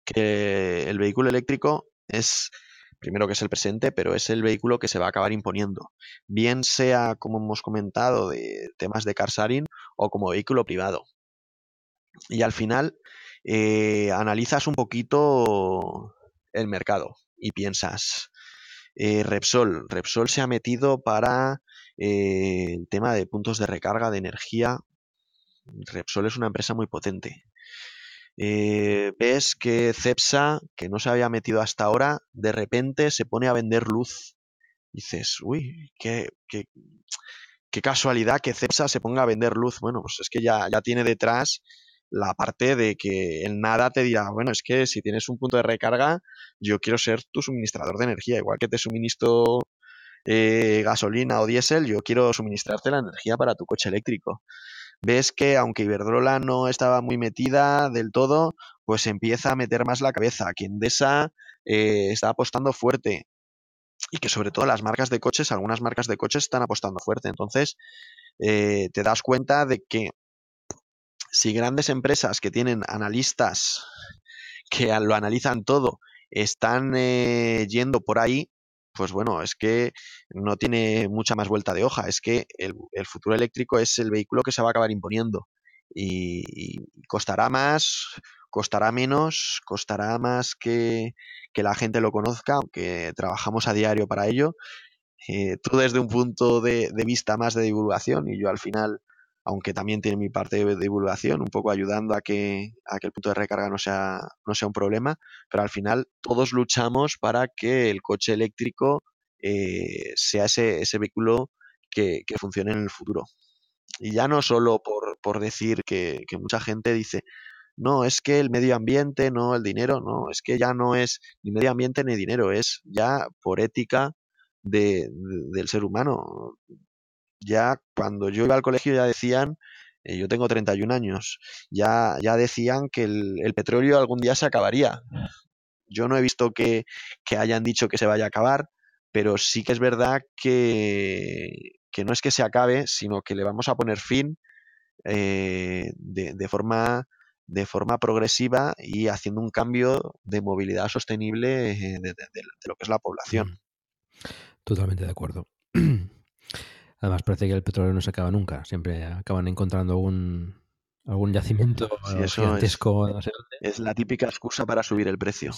que el vehículo eléctrico es, primero que es el presente, pero es el vehículo que se va a acabar imponiendo. Bien sea, como hemos comentado, de temas de car sharing o como vehículo privado. Y al final eh, analizas un poquito el mercado y piensas, eh, Repsol, Repsol se ha metido para el tema de puntos de recarga de energía. Repsol es una empresa muy potente. Eh, ves que Cepsa, que no se había metido hasta ahora, de repente se pone a vender luz. Dices, uy, qué, qué, casualidad que Cepsa se ponga a vender luz. Bueno, pues es que ya, ya tiene detrás la parte de que el nada te dirá, bueno, es que si tienes un punto de recarga, yo quiero ser tu suministrador de energía, igual que te suministro eh, gasolina o diésel, yo quiero suministrarte la energía para tu coche eléctrico. Ves que aunque Iberdrola no estaba muy metida del todo, pues empieza a meter más la cabeza, que Endesa eh, está apostando fuerte y que sobre todo las marcas de coches, algunas marcas de coches están apostando fuerte. Entonces, eh, te das cuenta de que si grandes empresas que tienen analistas que lo analizan todo están eh, yendo por ahí, pues bueno, es que no tiene mucha más vuelta de hoja. Es que el, futuro eléctrico es el vehículo que se va a acabar imponiendo. Y, costará más, costará menos, costará más que, que la gente lo conozca, aunque trabajamos a diario para ello. Eh, tú desde un punto de vista más de divulgación y yo al final, aunque también tiene mi parte de divulgación, un poco ayudando a que, a que el punto de recarga no sea, no sea un problema, pero al final todos luchamos para que el coche eléctrico eh, sea ese, ese vehículo que, que funcione en el futuro. Y ya no solo por, por decir que, que mucha gente dice, no, es que el medio ambiente, no el dinero, no, es que ya no es ni medio ambiente ni dinero, es ya por ética de, de- del ser humano. Ya cuando yo iba al colegio ya decían, eh, yo tengo 31 años, ya, ya decían que el, petróleo algún día se acabaría. Yo no he visto que, que hayan dicho que se vaya a acabar, pero sí que es verdad que, que no es que se acabe, sino que le vamos a poner fin eh, de, de forma de forma progresiva y haciendo un cambio de movilidad sostenible eh, de, lo que es la población. Totalmente de acuerdo. Además, parece que el petróleo no se acaba nunca. Siempre acaban encontrando algún, algún yacimiento Sí, eso es, gigantesco. no sé dónde. es la típica excusa para subir el precio.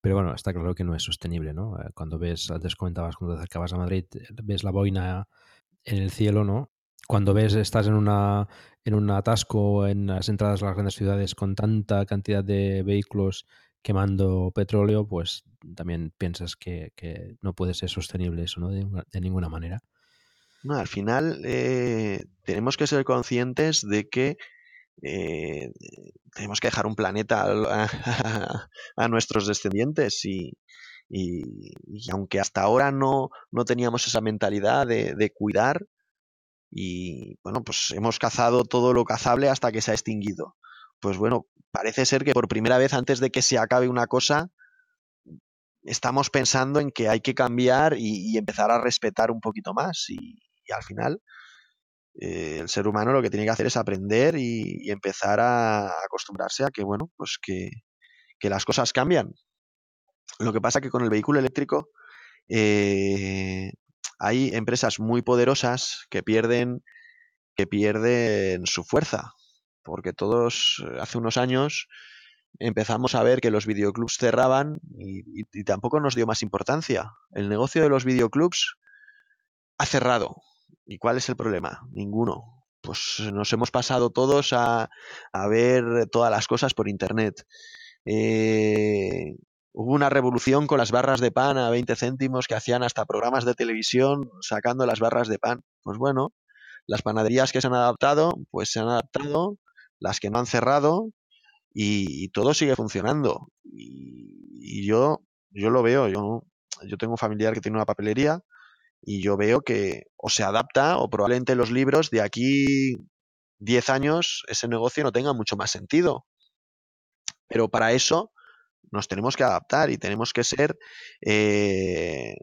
Pero bueno, está claro que no es sostenible, ¿no? Eh, Cuando ves, antes comentabas, cuando te acercabas a Madrid, eh, ves la boina en el cielo, ¿no? Cuando ves, estás en una en un atasco en las entradas a las grandes ciudades con tanta cantidad de vehículos quemando petróleo, pues también piensas que, que no puede ser sostenible eso, ¿no? De ninguna manera. No, al final eh, tenemos que ser conscientes de que eh, tenemos que dejar un planeta a, nuestros descendientes y, aunque hasta ahora no, no teníamos esa mentalidad de, de cuidar y bueno, pues hemos cazado todo lo cazable hasta que se ha extinguido. Pues bueno, parece ser que por primera vez antes de que se acabe una cosa, estamos pensando en que hay que cambiar y, y empezar a respetar un poquito más y, y al final eh, el ser humano lo que tiene que hacer es aprender y, empezar a acostumbrarse a que, bueno, pues que, que las cosas cambian. Lo que pasa que con el vehículo eléctrico eh, hay empresas muy poderosas que pierden, que pierden su fuerza, porque todos eh, hace unos años empezamos a ver que los videoclubs cerraban y- y tampoco nos dio más importancia. El negocio de los videoclubs ha cerrado. ¿Y cuál es el problema? Ninguno. Pues nos hemos pasado todos a, a ver todas las cosas por internet. Eh, hubo una revolución con las barras de pan a 20 céntimos que hacían hasta programas de televisión sacando las barras de pan. Pues bueno, las panaderías que se han adaptado, pues se han adaptado, las que no han cerrado y, todo sigue funcionando. Y, yo, yo lo veo, yo, yo tengo un familiar que tiene una papelería y yo veo que o se adapta o probablemente los libros de aquí 10 años ese negocio no tenga mucho más sentido. Pero para eso nos tenemos que adaptar y tenemos que ser eh,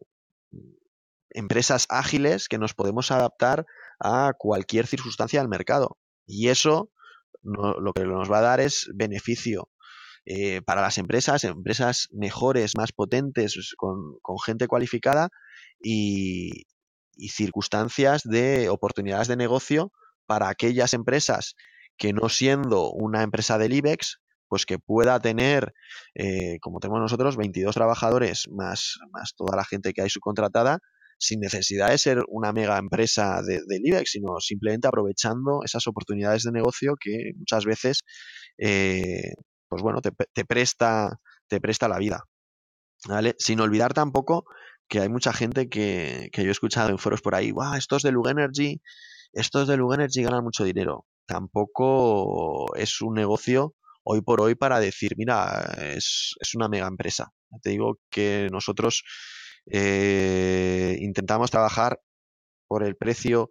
empresas ágiles que nos podemos adaptar a cualquier circunstancia del mercado. Y eso lo que nos va a dar es beneficio eh, para las empresas, empresas mejores, más potentes, con, gente cualificada y, circunstancias de oportunidades de negocio para aquellas empresas que no siendo una empresa del IBEX, pues que pueda tener, eh, como tenemos nosotros, 22 trabajadores más, toda la gente que hay subcontratada, sin necesidad de ser una mega empresa de, del IBEX, sino simplemente aprovechando esas oportunidades de negocio que muchas veces, eh, pues bueno, te, presta, te presta la vida. ¿Vale? Sin olvidar tampoco que hay mucha gente que, que yo he escuchado en foros por ahí, wow, estos de Lug Energy, estos de Lug Energy ganan mucho dinero. Tampoco es un negocio hoy por hoy para decir, mira, es, es una mega empresa. Te digo que nosotros eh, intentamos trabajar por el precio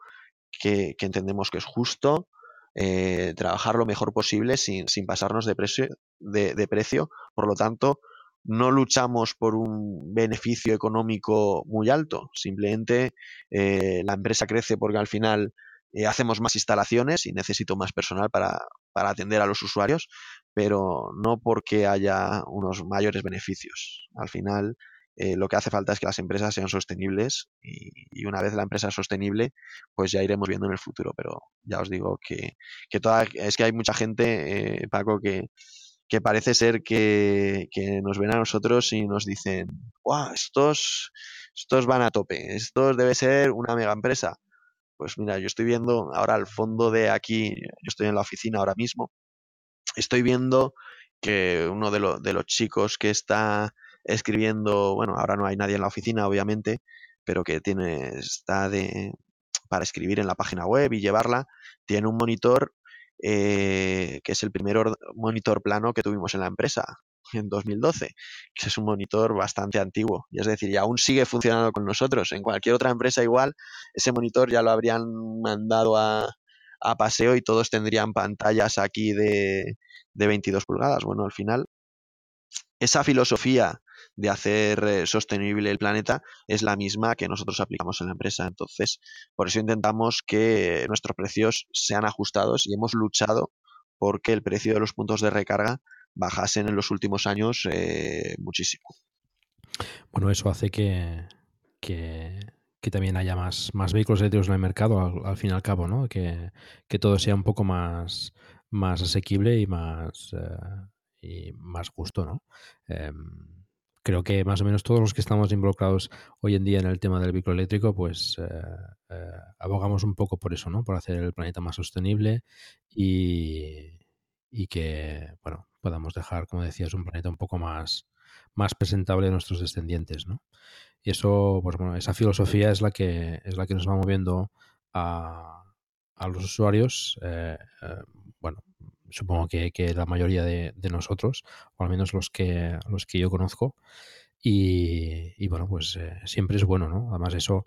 que, entendemos que es justo, eh, trabajar lo mejor posible sin, sin pasarnos de precio, de, precio. Por lo tanto, no luchamos por un beneficio económico muy alto. Simplemente eh, la empresa crece porque al final hacemos más instalaciones y necesito más personal para, para atender a los usuarios, pero no porque haya unos mayores beneficios. Al final eh, lo que hace falta es que las empresas sean sostenibles y, una vez la empresa es sostenible, pues ya iremos viendo en el futuro. Pero ya os digo que, que toda, es que hay mucha gente, eh, Paco, que, que parece ser que, que, nos ven a nosotros y nos dicen, ¡guau! Estos, estos van a tope, estos debe ser una mega empresa. Pues mira, yo estoy viendo ahora al fondo de aquí, yo estoy en la oficina ahora mismo, estoy viendo que uno de, de los chicos que está escribiendo, bueno, ahora no hay nadie en la oficina, obviamente, pero que tiene, está de, para escribir en la página web y llevarla, tiene un monitor eh, que es el primer monitor plano que tuvimos en la empresa en 2012, que es un monitor bastante antiguo, y es decir, y aún sigue funcionando con nosotros. En cualquier otra empresa igual, ese monitor ya lo habrían mandado a, a paseo y todos tendrían pantallas aquí de, de 22 pulgadas. Bueno, al final, esa filosofía de hacer eh, sostenible el planeta es la misma que nosotros aplicamos en la empresa. Entonces, por eso intentamos que nuestros precios sean ajustados y hemos luchado porque el precio de los puntos de recarga bajasen en los últimos años eh, muchísimo. Bueno, eso hace que, que, también haya más, más vehículos eléctricos en el mercado al, fin y al cabo, ¿no? Que, todo sea un poco más, más asequible y más, eh, y más justo, ¿no? Em, creo que más o menos todos los que estamos involucrados hoy en día en el tema del vehículo eléctrico, pues eh, eh, abogamos un poco por eso, ¿no? Por hacer el planeta más sostenible y, y, que, bueno, podamos dejar, como decías, un planeta un poco más, más presentable a nuestros descendientes, ¿no? Y eso, pues bueno, esa filosofía es la que, es la que nos va moviendo a, a los usuarios, eh, bueno, supongo que, la mayoría de, nosotros, o al menos los que, los que yo conozco. Y, bueno, pues eh, siempre es bueno, ¿no? Además, eso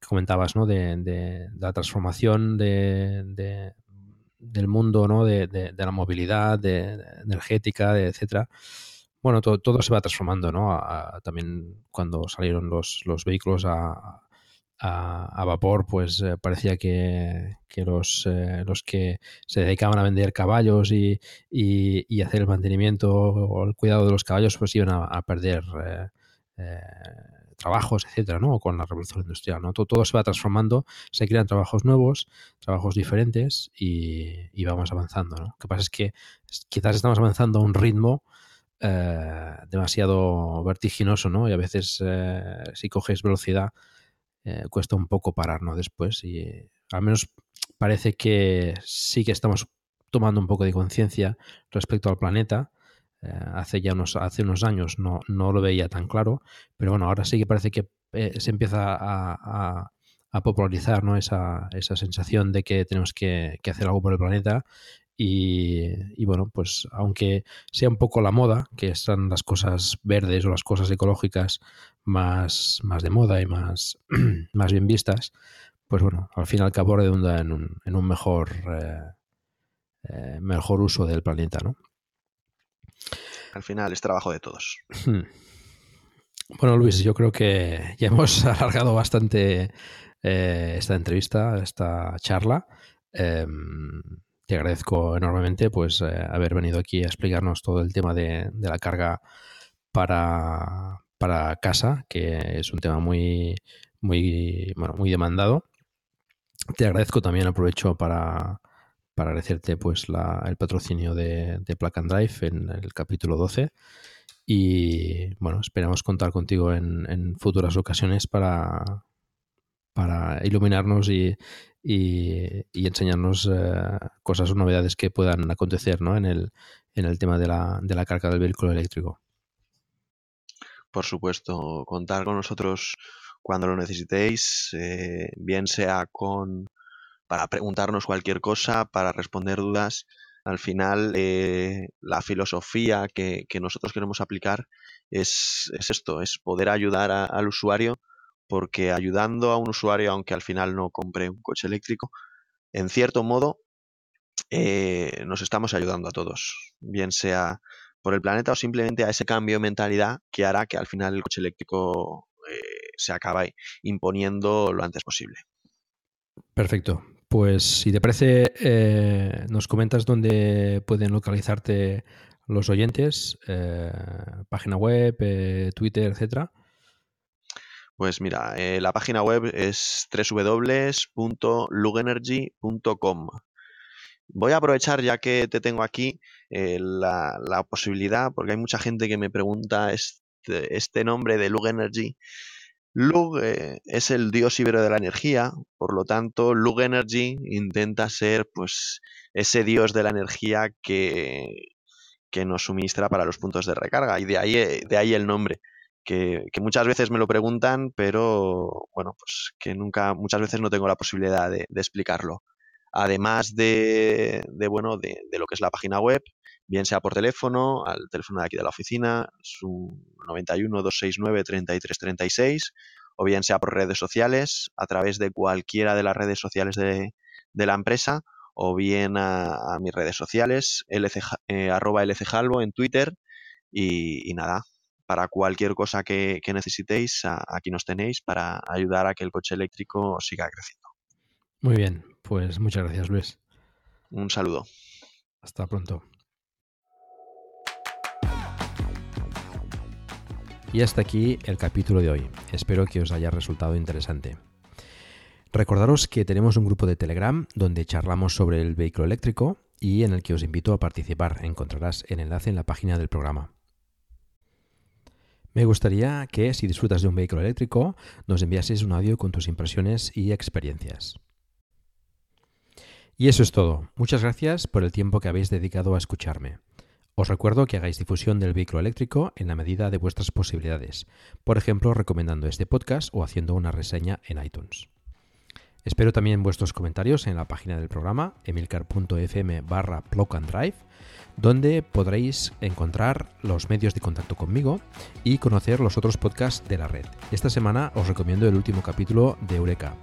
que comentabas, ¿no? De, la transformación de, del mundo, ¿no? De, la movilidad, de, energética, etcétera. Bueno, todo, todo, se va transformando, ¿no? también cuando salieron los, los vehículos a, a, vapor, pues eh, parecía que, los, eh, los que se dedicaban a vender caballos y, y, hacer el mantenimiento o el cuidado de los caballos, pues iban a, perder eh, trabajos, etcétera, ¿no? Con la revolución industrial, ¿no? Todo, se va transformando, se crean trabajos nuevos, trabajos diferentes y, vamos avanzando, ¿no? Lo que pasa es que quizás estamos avanzando a un ritmo demasiado vertiginoso, ¿no? Y a veces si coges velocidad eh, cuesta un poco pararnos después y al menos parece que sí que estamos tomando un poco de conciencia respecto al planeta. Eh, hace ya unos, hace unos años no, no, lo veía tan claro, pero bueno, ahora sí que parece que eh, se empieza a, a, popularizar ¿no? esa, esa, sensación de que tenemos que, hacer algo por el planeta Y, bueno, pues aunque sea un poco la moda, que están las cosas verdes o las cosas ecológicas más, más de moda y más, más bien vistas, pues bueno, al fin y al cabo redunda en un, en un mejor, eh, eh, mejor uso del planeta, ¿no? Al final es trabajo de todos. Bueno, Luis, yo creo que ya hemos alargado bastante eh, esta entrevista, esta charla. Te agradezco enormemente pues eh, haber venido aquí a explicarnos todo el tema de, la carga para, para, casa, que es un tema muy, muy, bueno, muy demandado. Te agradezco también, aprovecho para, para agradecerte pues el patrocinio de, de and Drive en el capítulo 12 y bueno, esperamos contar contigo en, futuras ocasiones para, para iluminarnos y, y, enseñarnos eh, cosas o novedades que puedan acontecer ¿no? en, el, en el tema de la, de la carga del vehículo eléctrico. Por supuesto, contar con nosotros cuando lo necesitéis, eh, bien sea con para preguntarnos cualquier cosa, para responder dudas. Al final, eh, la filosofía que, nosotros queremos aplicar es, es esto, es poder ayudar al usuario porque ayudando a un usuario, aunque al final no compre un coche eléctrico, en cierto modo eh, nos estamos ayudando a todos, bien sea por el planeta o simplemente a ese cambio de mentalidad que hará que al final el coche eléctrico eh, se acabe imponiendo lo antes posible. Perfecto. Pues si te parece, eh, nos comentas dónde pueden localizarte los oyentes, página web, Twitter, etcétera. Pues mira, eh, la página web es www.lugenergy.com. Voy a aprovechar, ya que te tengo aquí, eh, la, posibilidad, porque hay mucha gente que me pregunta este, este nombre de Lug Energy. Lug eh, es el dios ibero de la energía, por lo tanto, Lug Energy intenta ser pues ese dios de la energía que, que nos suministra para los puntos de recarga, y de ahí, de ahí el nombre que, muchas veces me lo preguntan, pero bueno, pues que nunca, muchas veces no tengo la posibilidad de, explicarlo. Además de, bueno, de, lo que es la página web, bien sea por teléfono, al teléfono de aquí de la oficina, su 91 269 3336, o bien sea por redes sociales, a través de cualquiera de las redes sociales de, la empresa, o bien a, mis redes sociales, lc, eh, arroba lcjalvo en Twitter, y nada, para cualquier cosa que, necesitéis, aquí nos tenéis para ayudar a que el coche eléctrico siga creciendo. Muy bien, pues muchas gracias Luis. Un saludo. Hasta pronto. Y hasta aquí el capítulo de hoy. Espero que os haya resultado interesante. Recordaros que tenemos un grupo de Telegram donde charlamos sobre el vehículo eléctrico y en el que os invito a participar. Encontrarás el enlace en la página del programa. Me gustaría que, si disfrutas de un vehículo eléctrico, nos enviases un audio con tus impresiones y experiencias. Y eso es todo. Muchas gracias por el tiempo que habéis dedicado a escucharme. Os recuerdo que hagáis difusión del vehículo eléctrico en la medida de vuestras posibilidades, por ejemplo recomendando este podcast o haciendo una reseña en iTunes. Espero también vuestros comentarios en la página del programa emilcar.fm donde podréis encontrar los medios de contacto conmigo y conocer los otros podcasts de la red. Esta semana os recomiendo el último capítulo de Eureka,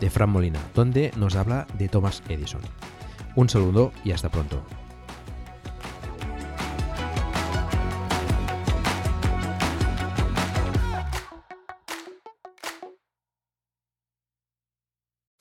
de Fran Molina, donde nos habla de Thomas Edison. Un saludo y hasta pronto.